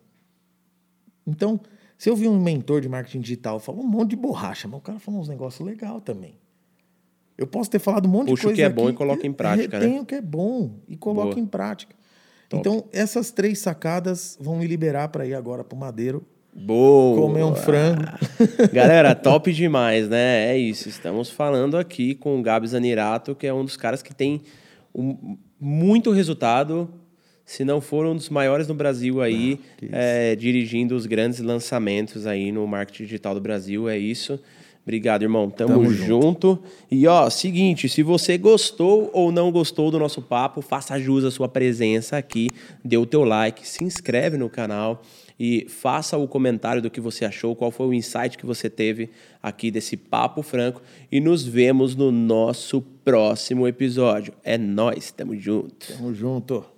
Então, se eu vi um mentor de marketing digital falar um monte de borracha, mas o cara falou uns negócios legal também. Eu posso ter falado um monte Puxa de coisa. o que é bom e coloca em prática, Tenho né? o que é bom e coloca Boa. em prática. Top. Então, essas três sacadas vão me liberar para ir agora para o Madeiro Boa! comer um frango. (laughs) Galera, top demais, né? É isso. Estamos falando aqui com o Gabi Zanirato, que é um dos caras que tem um- muito resultado, se não for um dos maiores no Brasil aí, isso. é, dirigindo os grandes lançamentos aí no marketing digital do Brasil. É isso. Obrigado, irmão. Tamo, Tamo junto. E ó, seguinte, se você gostou ou não gostou do nosso papo, faça jus à sua presença aqui, dê o teu like, se inscreve no canal e faça o comentário do que você achou, qual foi o insight que você teve aqui desse papo franco e nos vemos no nosso próximo episódio. É nós, tamo junto. Tamo junto.